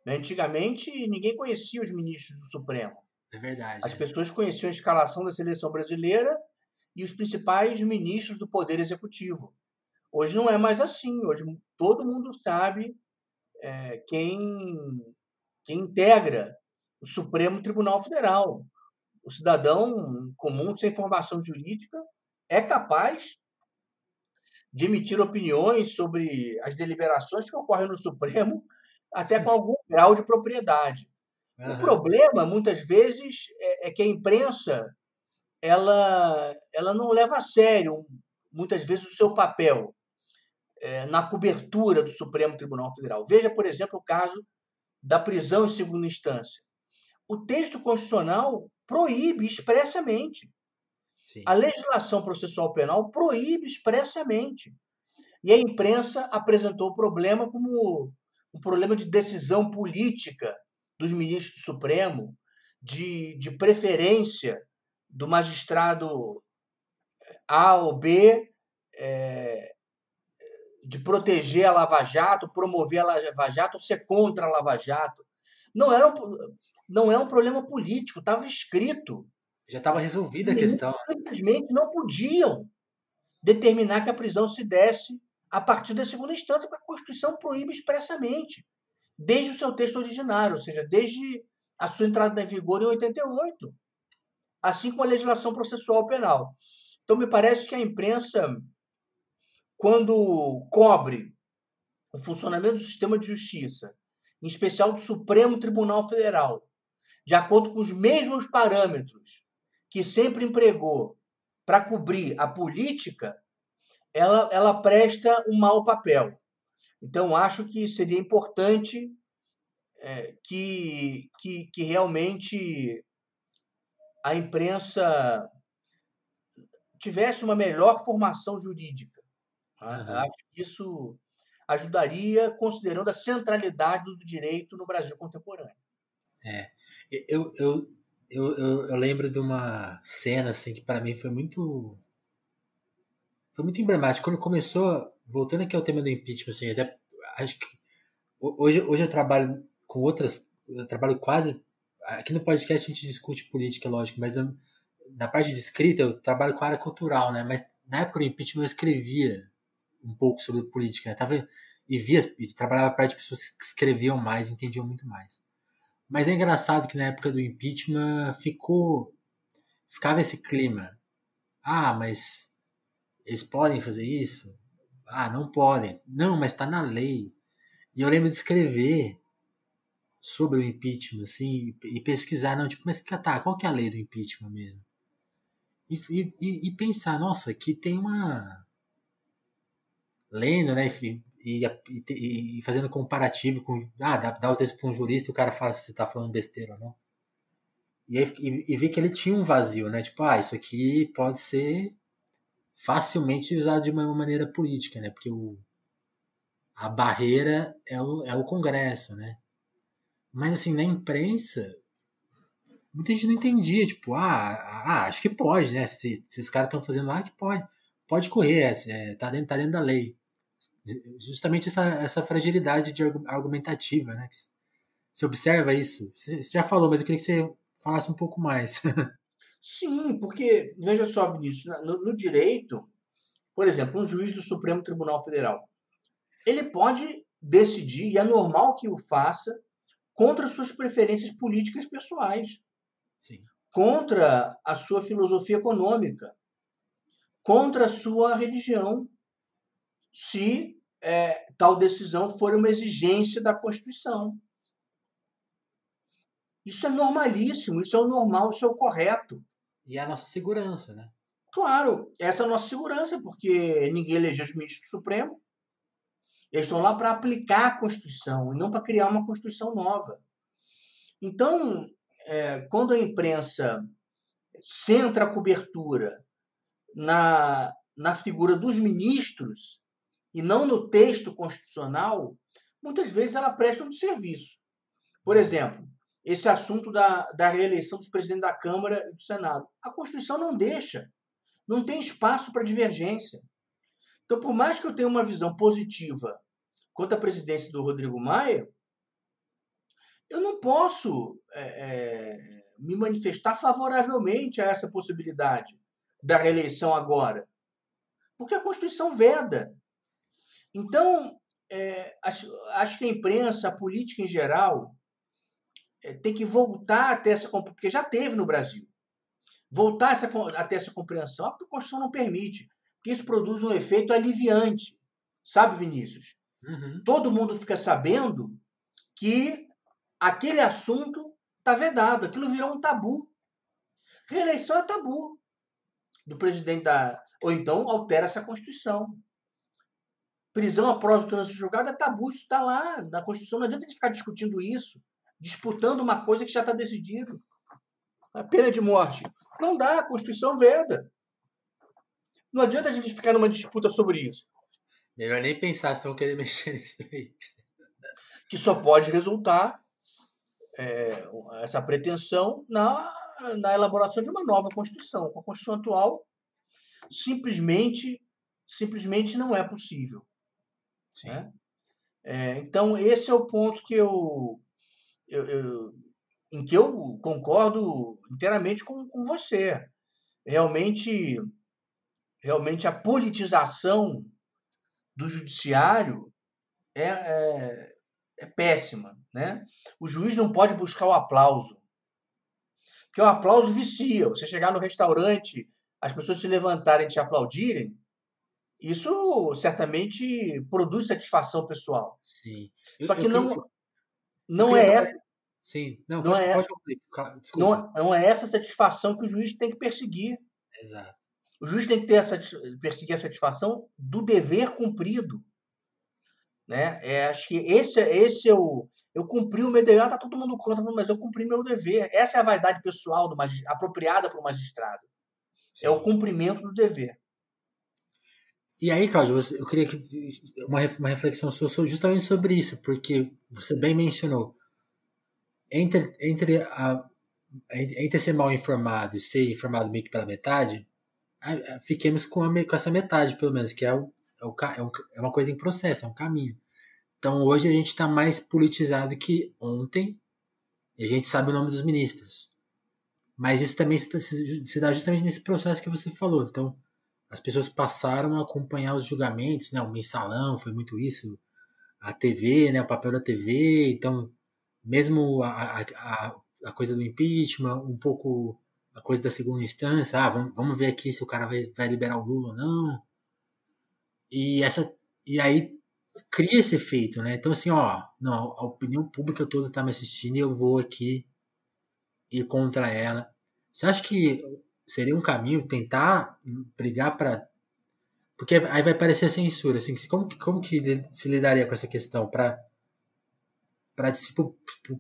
Uhum. Antigamente, ninguém conhecia os ministros do Supremo. É verdade. As é. pessoas conheciam a escalação da seleção brasileira e os principais ministros do Poder Executivo. Hoje não é mais assim. Hoje todo mundo sabe é, quem, quem integra o Supremo Tribunal Federal. O cidadão comum, sem formação jurídica, é capaz de emitir opiniões sobre as deliberações que ocorrem no Supremo, até com algum grau de propriedade. Uhum. O problema, muitas vezes, é, é, que a imprensa ela, ela não leva a sério, muitas vezes, o seu papel é, na cobertura do Supremo Tribunal Federal. Veja, por exemplo, o caso da prisão em segunda instância. O texto constitucional proíbe expressamente Sim. A legislação processual penal proíbe expressamente. E a imprensa apresentou o problema como um problema de decisão política dos ministros do Supremo, de, de preferência do magistrado A ou B, é, de proteger a Lava Jato, promover a Lava Jato, ser contra a Lava Jato. Não, era um, não é um problema político, estava escrito. Já estava resolvida a questão. Simplesmente não podiam determinar que a prisão se desse a partir da segunda instância, porque a Constituição proíbe expressamente, desde o seu texto originário, ou seja, desde a sua entrada em vigor em 88, assim como a legislação processual penal. Então, me parece que a imprensa, quando cobre o funcionamento do sistema de justiça em especial do Supremo Tribunal Federal, de acordo com os mesmos parâmetros que sempre empregou para cobrir a política, ela, ela presta um mau papel. Então, acho que seria importante é, que, que, que realmente a imprensa tivesse uma melhor formação jurídica. Uhum. Acho que isso ajudaria, considerando a centralidade do direito no Brasil contemporâneo. É, eu, eu, eu, eu, eu lembro de uma cena assim que para mim foi muito foi muito emblemático quando começou voltando aqui ao tema do impeachment assim até acho que hoje hoje eu trabalho com outras eu trabalho quase aqui no podcast a gente discute política lógico mas na, na parte de escrita eu trabalho com a área cultural né mas na época do impeachment eu escrevia um pouco sobre política né? tava e via e trabalhava perto de pessoas que escreviam mais entendiam muito mais mas é engraçado que na época do impeachment ficou. Ficava esse clima. Ah, mas eles podem fazer isso? Ah, não podem. Não, mas está na lei. E eu lembro de escrever sobre o impeachment, assim, e pesquisar, não, tipo, mas tá, qual que é a lei do impeachment mesmo? E, e, e pensar, nossa, aqui tem uma. Lendo, né? e, e, e, fazendo comparativo com. Ah, dá, dá o texto para um jurista e o cara fala se você está falando besteira ou não. E, aí, e, e vi que ele tinha um vazio, né? Tipo, ah, isso aqui pode ser facilmente usado de uma maneira política, né? Porque o, a barreira é o, é o Congresso, né? Mas assim, na imprensa, muita gente não entendia, tipo, ah, ah acho que pode, né? Se, se os caras estão fazendo lá, que pode. Pode correr, é, tá, dentro, tá dentro da lei justamente essa, essa fragilidade de argumentativa, né? Você observa isso? Você já falou, mas eu queria que você falasse um pouco mais. Sim, porque, veja só, Vinícius, no, no direito, por exemplo, um juiz do Supremo Tribunal Federal, ele pode decidir, e é normal que o faça, contra suas preferências políticas pessoais, Sim. contra a sua filosofia econômica, contra a sua religião, se é, tal decisão for uma exigência da Constituição. Isso é normalíssimo, isso é o normal, isso é o correto. E é a nossa segurança, né? Claro, essa é a nossa segurança, porque ninguém elegeu os ministros do Supremo. Eles estão lá para aplicar a Constituição e não para criar uma Constituição nova. Então, é, quando a imprensa centra a cobertura na, na figura dos ministros, e não no texto constitucional, muitas vezes ela presta um serviço. Por exemplo, esse assunto da, da reeleição dos presidentes da Câmara e do Senado. A Constituição não deixa. Não tem espaço para divergência. Então, por mais que eu tenha uma visão positiva quanto à presidência do Rodrigo Maia, eu não posso é, é, me manifestar favoravelmente a essa possibilidade da reeleição agora. Porque a Constituição veda. Então, é, acho, acho que a imprensa, a política em geral, é, tem que voltar a ter essa porque já teve no Brasil, voltar essa, a ter essa compreensão. A Constituição não permite, porque isso produz um efeito aliviante. Sabe, Vinícius? Uhum. Todo mundo fica sabendo que aquele assunto está vedado, aquilo virou um tabu. Reeleição é tabu do presidente da. Ou então altera essa Constituição prisão após o trânsito julgado é tabu, isso está lá na Constituição. Não adianta a gente ficar discutindo isso, disputando uma coisa que já está decidido. A pena de morte. Não dá, a Constituição veda. Não adianta a gente ficar numa disputa sobre isso. Melhor nem pensar se vão querer mexer nisso aí. Que só pode resultar é, essa pretensão na, na elaboração de uma nova Constituição. Com a Constituição atual, simplesmente, simplesmente não é possível. Né? É, então, esse é o ponto que eu, eu, eu, em que eu concordo inteiramente com, com você. Realmente, realmente a politização do judiciário é, é, é péssima. Né? O juiz não pode buscar o aplauso. Porque o aplauso vicia. Você chegar no restaurante, as pessoas se levantarem e te aplaudirem, isso certamente produz satisfação pessoal. Sim. Só que eu, não. Não é essa. Sim, não, não pode, é, pode não, não é essa satisfação que o juiz tem que perseguir. Exato. O juiz tem que ter a, perseguir a satisfação do dever cumprido. Né? É, acho que esse, esse é o. Eu cumpri o meu dever, ah, tá todo mundo contra, mas eu cumpri meu dever. Essa é a vaidade pessoal do apropriada para o magistrado. Sim. É o cumprimento do dever. E aí, Cláudio, eu queria que uma, uma reflexão sua justamente sobre isso, porque você bem mencionou. Entre, entre, a, entre ser mal informado e ser informado meio que pela metade, fiquemos com, a, com essa metade, pelo menos, que é, o, é, o, é, é uma coisa em processo, é um caminho. Então hoje a gente está mais politizado que ontem, e a gente sabe o nome dos ministros. Mas isso também se, se dá justamente nesse processo que você falou. Então, as pessoas passaram a acompanhar os julgamentos, né? O mensalão foi muito isso, a TV, né? O papel da TV. Então, mesmo a, a, a coisa do impeachment, um pouco a coisa da segunda instância, ah, vamos, vamos ver aqui se o cara vai, vai liberar o Lula ou não. E, essa, e aí cria esse efeito, né? Então, assim, ó, não, a opinião pública toda tá me assistindo e eu vou aqui ir contra ela. Você acha que seria um caminho tentar brigar para porque aí vai parecer censura assim como que como que se lidaria com essa questão para para se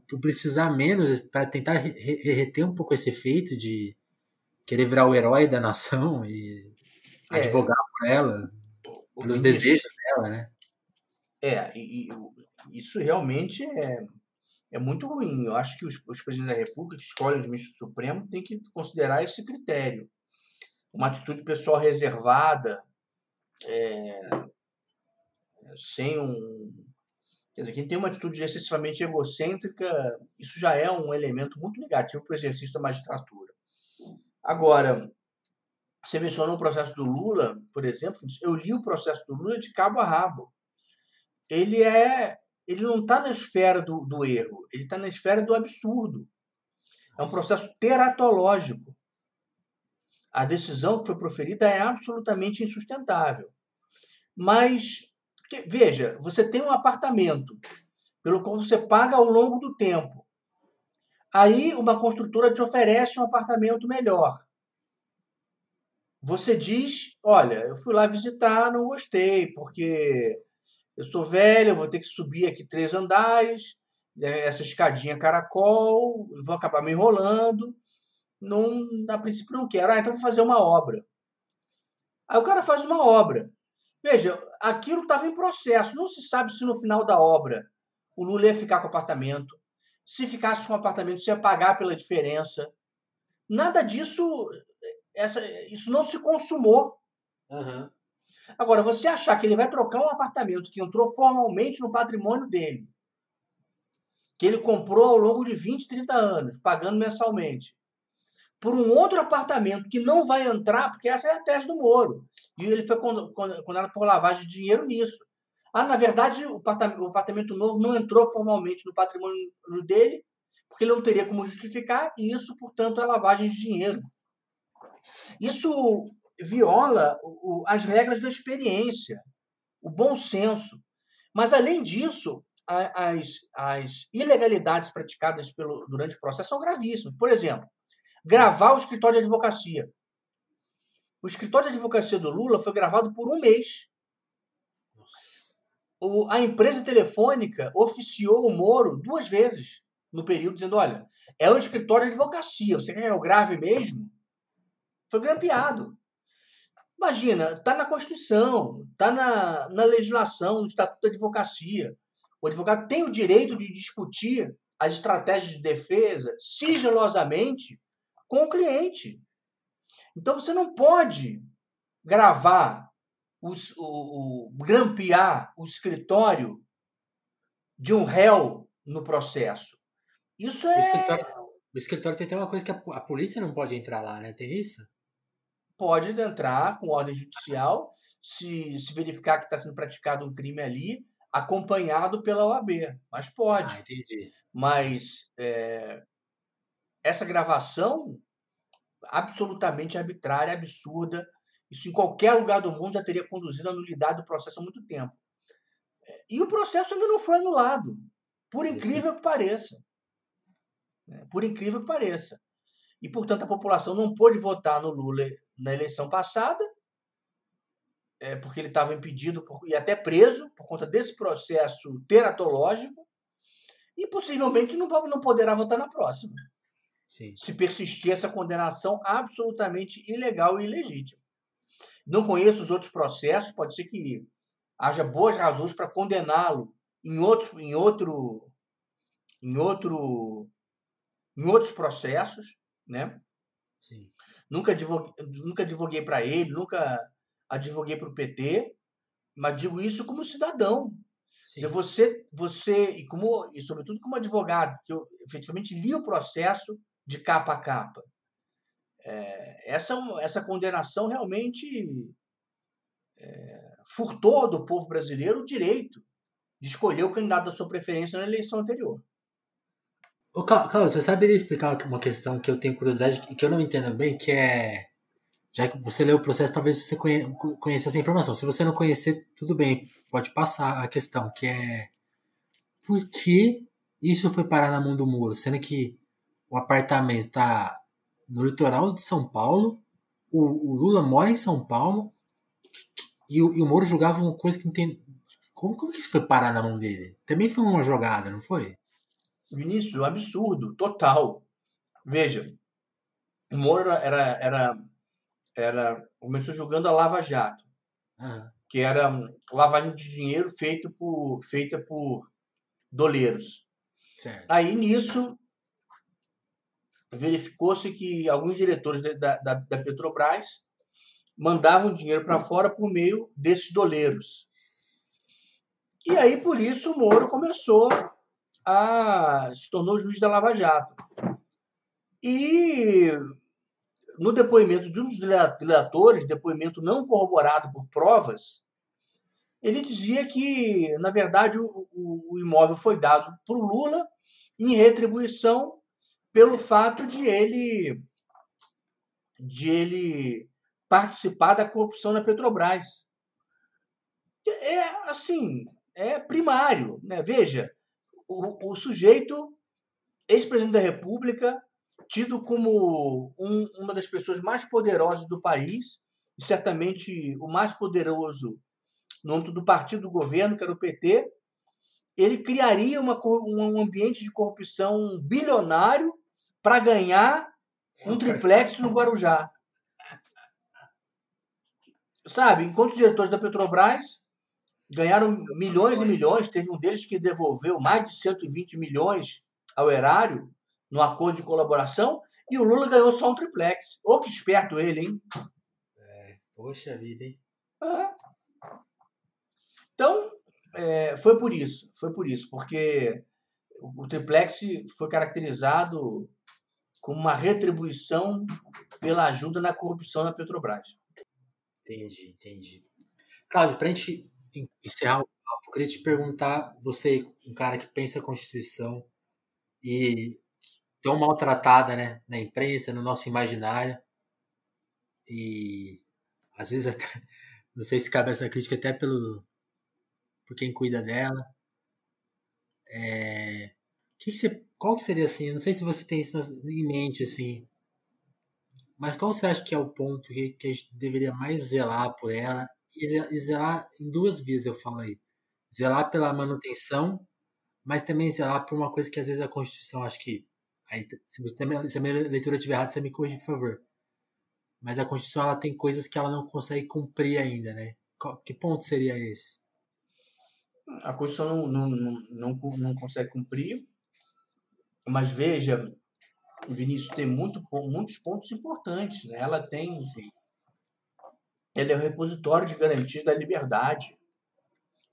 publicizar menos para tentar reter um pouco esse efeito de querer virar o herói da nação e é, advogar por ela pelos desejos dela né? É e, e, isso realmente é é muito ruim. Eu acho que os, os presidentes da República que escolhem os ministros do Supremo têm que considerar esse critério. Uma atitude pessoal reservada, é, sem um. Quer dizer, quem tem uma atitude excessivamente egocêntrica, isso já é um elemento muito negativo para o exercício da magistratura. Agora, você mencionou o processo do Lula, por exemplo. Eu li o processo do Lula de cabo a rabo. Ele é ele não está na esfera do, do erro, ele está na esfera do absurdo. É um processo teratológico. A decisão que foi proferida é absolutamente insustentável. Mas, veja, você tem um apartamento pelo qual você paga ao longo do tempo. Aí uma construtora te oferece um apartamento melhor. Você diz: Olha, eu fui lá visitar, não gostei, porque eu sou velho, eu vou ter que subir aqui três andares, né, essa escadinha caracol, vou acabar me enrolando. Não, a princípio não quero. Ah, então vou fazer uma obra. Aí o cara faz uma obra. Veja, aquilo estava em processo. Não se sabe se no final da obra o Lula ia ficar com o apartamento. Se ficasse com o apartamento, se ia pagar pela diferença. Nada disso, essa, isso não se consumou. Uhum. Agora, você achar que ele vai trocar um apartamento que entrou formalmente no patrimônio dele, que ele comprou ao longo de 20, 30 anos, pagando mensalmente, por um outro apartamento que não vai entrar, porque essa é a tese do Moro. E ele foi condenado por lavagem de dinheiro nisso. Ah, na verdade, o apartamento novo não entrou formalmente no patrimônio dele, porque ele não teria como justificar, e isso, portanto, é lavagem de dinheiro. Isso viola o, as regras da experiência, o bom senso. Mas, além disso, as, as ilegalidades praticadas pelo, durante o processo são gravíssimas. Por exemplo, gravar o escritório de advocacia. O escritório de advocacia do Lula foi gravado por um mês. O, a empresa telefônica oficiou o Moro duas vezes no período, dizendo: olha, é o escritório de advocacia, você quer que eu grave mesmo? Foi grampeado. Imagina, está na Constituição, está na, na legislação, no Estatuto da Advocacia. O advogado tem o direito de discutir as estratégias de defesa sigilosamente com o cliente. Então você não pode gravar, os, o, o, grampear o escritório de um réu no processo. Isso é. O escritório, o escritório tem até uma coisa que a, a polícia não pode entrar lá, né? Tem isso? Pode entrar com ordem judicial se, se verificar que está sendo praticado um crime ali, acompanhado pela OAB. Mas pode. Ah, Mas é, essa gravação absolutamente arbitrária, absurda, isso em qualquer lugar do mundo já teria conduzido à nulidade do processo há muito tempo. E o processo ainda não foi anulado. Por incrível que pareça. Né? Por incrível que pareça. E, portanto, a população não pôde votar no Lula na eleição passada, é, porque ele estava impedido por, e até preso por conta desse processo teratológico, e possivelmente não, não poderá votar na próxima. Sim. Se persistir essa condenação absolutamente ilegal e ilegítima. Não conheço os outros processos, pode ser que haja boas razões para condená-lo em outro, em outro, em outro, em outros processos, né? Sim. Nunca advoguei, nunca advoguei para ele, nunca advoguei para o PT, mas digo isso como cidadão. Sim. Você, você e como e sobretudo como advogado, que eu efetivamente li o processo de capa a capa. É, essa, essa condenação realmente é, furtou do povo brasileiro o direito de escolher o candidato da sua preferência na eleição anterior. Ô, Carlos, você saberia explicar uma questão que eu tenho curiosidade e que eu não entendo bem, que é. Já que você leu o processo, talvez você conheça essa informação. Se você não conhecer, tudo bem, pode passar a questão, que é. Por que isso foi parar na mão do Moro? Sendo que o apartamento está no litoral de São Paulo, o, o, Lula mora em São Paulo, e, e o Moro jogava uma coisa que não tem. Como, como que isso foi parar na mão dele? Também foi uma jogada, não foi? Vinícius, um absurdo, total. Veja, o Moro era, era, era começou jogando a Lava Jato, uhum. que era lavagem de dinheiro feito por, feita por doleiros. Certo. Aí nisso verificou-se que alguns diretores da, da, da Petrobras mandavam dinheiro para fora por meio desses doleiros. E aí, por isso, o Moro começou a. se tornou juiz da Lava Jato. E no depoimento de um dos diretores, depoimento não corroborado por provas, ele dizia que, na verdade, o, o imóvel foi dado para o Lula em retribuição pelo fato de ele de ele participar da corrupção na Petrobras. É assim, é primário, né? Veja, o, o sujeito, ex-presidente da República, tido como um, uma das pessoas mais poderosas do país, e certamente o mais poderoso no âmbito do partido do governo, que era o PT, ele criaria uma, um ambiente de corrupção bilionário para ganhar um triplex no Guarujá. Sabe, enquanto os diretores da Petrobras ganharam milhões e milhões, teve um deles que devolveu mais de 120 milhões ao erário no acordo de colaboração, e o Lula ganhou só um triplex. Ô, que esperto ele, hein? É, poxa vida, hein? É. Então, é, foi por isso, foi por isso, porque o triplex foi caracterizado como uma retribuição pela ajuda na corrupção na Petrobras. Entendi, entendi. Cláudio, para a gente encerrar o papo, queria te perguntar, você, um cara que pensa a Constituição e tão maltratada né, na imprensa, no nosso imaginário, e às vezes até, não sei se cabe essa crítica até pelo por quem cuida dela. É, que, que você qual que seria assim? Não sei se você tem isso em mente assim, mas qual você acha que é o ponto que, que a gente deveria mais zelar por ela? E zelar em duas vias, eu falo aí. Zelar pela manutenção, mas também zelar por uma coisa que às vezes a Constituição, acho que. Aí, se, você, se a minha leitura estiver errada, você me corrige, por favor. Mas a Constituição ela tem coisas que ela não consegue cumprir ainda, né? Que ponto seria esse? A Constituição não, não, não, não, não consegue cumprir mas veja, Vinícius, tem muito, muitos pontos importantes. Né? Ela tem. Sim. Ela é o repositório de garantias da liberdade.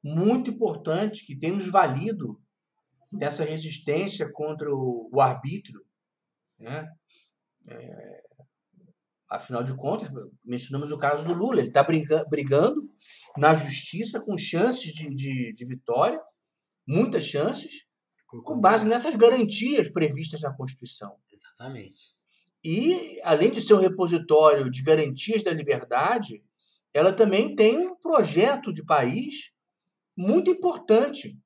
Muito importante, que tem nos valido nessa resistência contra o, o arbítrio. Né? É, afinal de contas, mencionamos o caso do Lula. Ele está brigando na justiça com chances de, de, de vitória, muitas chances, com base nessas garantias previstas na Constituição. Exatamente. E, além de ser um repositório de garantias da liberdade, ela também tem um projeto de país muito importante,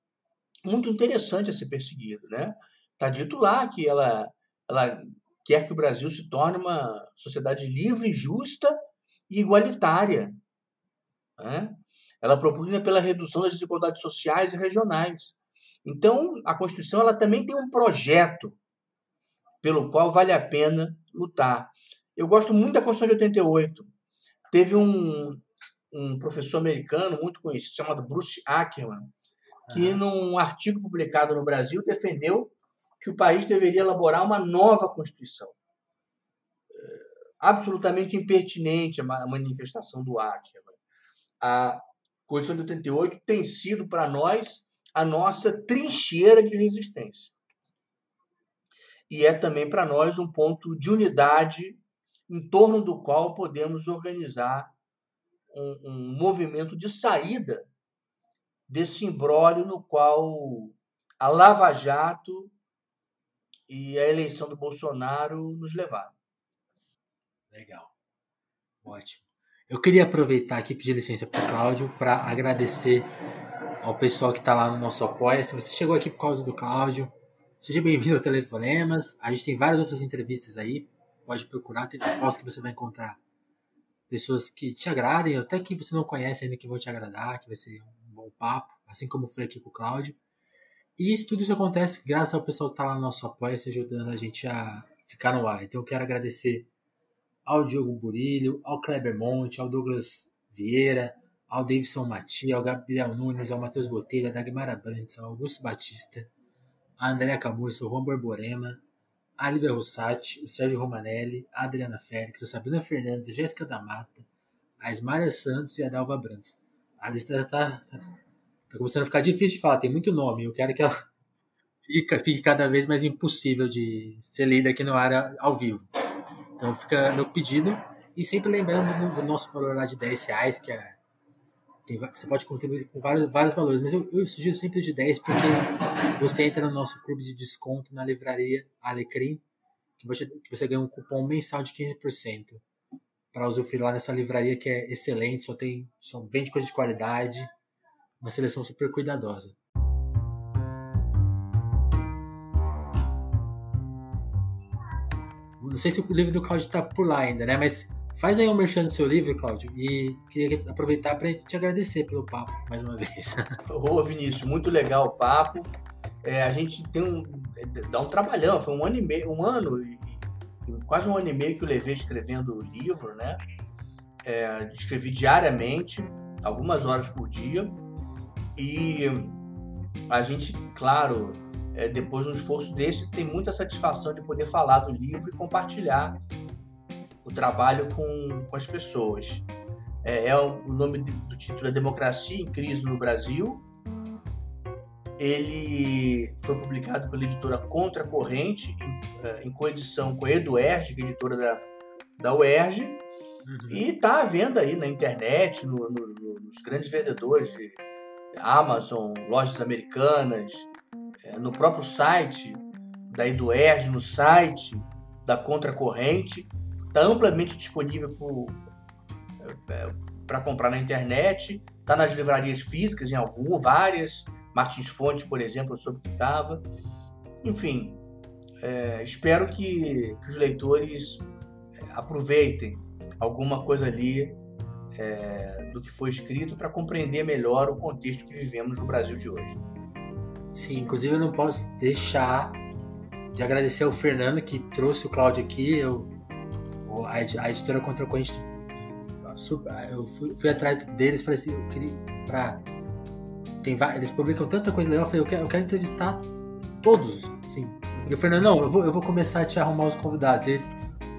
muito interessante a ser perseguido, né? Está dito lá que ela, ela quer que o Brasil se torne uma sociedade livre, justa e igualitária. Né? Ela propugna pela redução das desigualdades sociais e regionais. Então, a Constituição ela também tem um projeto pelo qual vale a pena lutar. Eu gosto muito da Constituição de 88. Teve um, um professor americano muito conhecido, chamado Bruce Ackerman, que, num artigo publicado no Brasil, defendeu que o país deveria elaborar uma nova Constituição. É, absolutamente impertinente a manifestação do Ackerman. A Constituição de 88 tem sido para nós a nossa trincheira de resistência. E é também para nós um ponto de unidade em torno do qual podemos organizar um, um movimento de saída desse imbróglio no qual a Lava Jato e a eleição do Bolsonaro nos levaram. Legal. Ótimo. Eu queria aproveitar aqui pedir licença para o Cláudio para agradecer ao pessoal que está lá no nosso apoia. Se você chegou aqui por causa do Cláudio, seja bem-vindo ao Telefonemas. A gente tem várias outras entrevistas aí. Pode procurar, aposto que você vai encontrar pessoas que te agradem, até que você não conhece ainda que vão te agradar, que vai ser um bom papo, assim como foi aqui com o Cláudio. E isso, tudo isso acontece graças ao pessoal que está lá no nosso apoio, se ajudando a gente a ficar no ar. Então eu quero agradecer ao Diogo Burilho, ao Kleber Monte, ao Douglas Vieira, ao Davidson Matia, ao Gabriel Nunes, ao Matheus Botelho, a Dagmar Abrantes, ao Augusto Batista, a Andréa Camurça, ao Juan Borborema, a Lívia Rossati, o Sérgio Romanelli, a Adriana Félix, a Sabrina Fernandes, a Jéssica da Mata, a Ismária Santos e a Dalva Brandes. A lista já está tá começando a ficar difícil de falar, tem muito nome. Eu quero que ela fique, fique cada vez mais impossível de ser lida aqui no ar ao vivo. Então fica meu pedido. E sempre lembrando do, do nosso valor lá de 10 reais, que é, tem, você pode contribuir com vários, vários valores, mas eu, eu sugiro sempre de 10 porque você entra no nosso clube de desconto na livraria Alecrim, que você, que você ganha um cupom mensal de 15% para usufruir lá nessa livraria que é excelente, só tem só vende coisa de qualidade, uma seleção super cuidadosa. Não sei se o livro do Claudio está por lá ainda, né? Mas faz aí um merchan do seu livro, Claudio, e queria aproveitar para te agradecer pelo papo mais uma vez. Ô, Vinícius, muito legal o papo. É, a gente tem um. dá um trabalhão, foi um ano e meio, um ano, quase um ano e meio que eu levei escrevendo o livro, né? É, escrevi diariamente, algumas horas por dia, e a gente, claro, é, depois de um esforço desse, tem muita satisfação de poder falar do livro e compartilhar o trabalho com, com as pessoas. É, é o, o, nome do título é Democracia em Crise no Brasil. Ele foi publicado pela editora Contra Corrente, em, é, em coedição com a Eduerge, que é editora da, da UERJ, uhum. e está à venda aí na internet, no, no, nos grandes vendedores de Amazon, lojas americanas, é, no próprio site da Eduerge, no site da Contracorrente. Está amplamente disponível para é, comprar na internet. Está nas livrarias físicas, em algumas, várias. Martins Fontes, por exemplo, eu soube que estava. Enfim, é, espero que, que, os leitores é, aproveitem alguma coisa ali é, do que foi escrito para compreender melhor o contexto que vivemos no Brasil de hoje. Sim, inclusive eu não posso deixar de agradecer ao Fernando que trouxe o Cláudio aqui. Eu, a, a editora Contra Corrente, eu fui, fui, atrás deles falei assim, eu queria pra, tem, eles publicam tanta coisa legal, eu falei, eu quero, eu quero entrevistar todos, assim. E o Fernando, não, eu vou, eu vou começar a te arrumar os convidados. E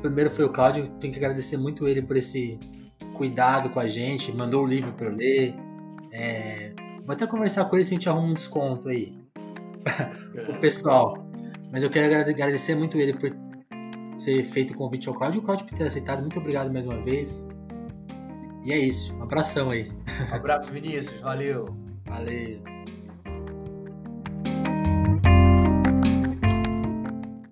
primeiro foi o Cláudio, tenho que agradecer muito ele por esse cuidado com a gente, mandou o livro para eu ler. É, vou até conversar com ele se a gente arruma um desconto aí o pessoal. Mas eu quero agradecer muito ele por ter feito o convite ao Cláudio e o Cláudio por ter aceitado. Muito obrigado mais uma vez. E é isso. Um abração aí. Um abraço, Vinícius. Valeu. Valeu.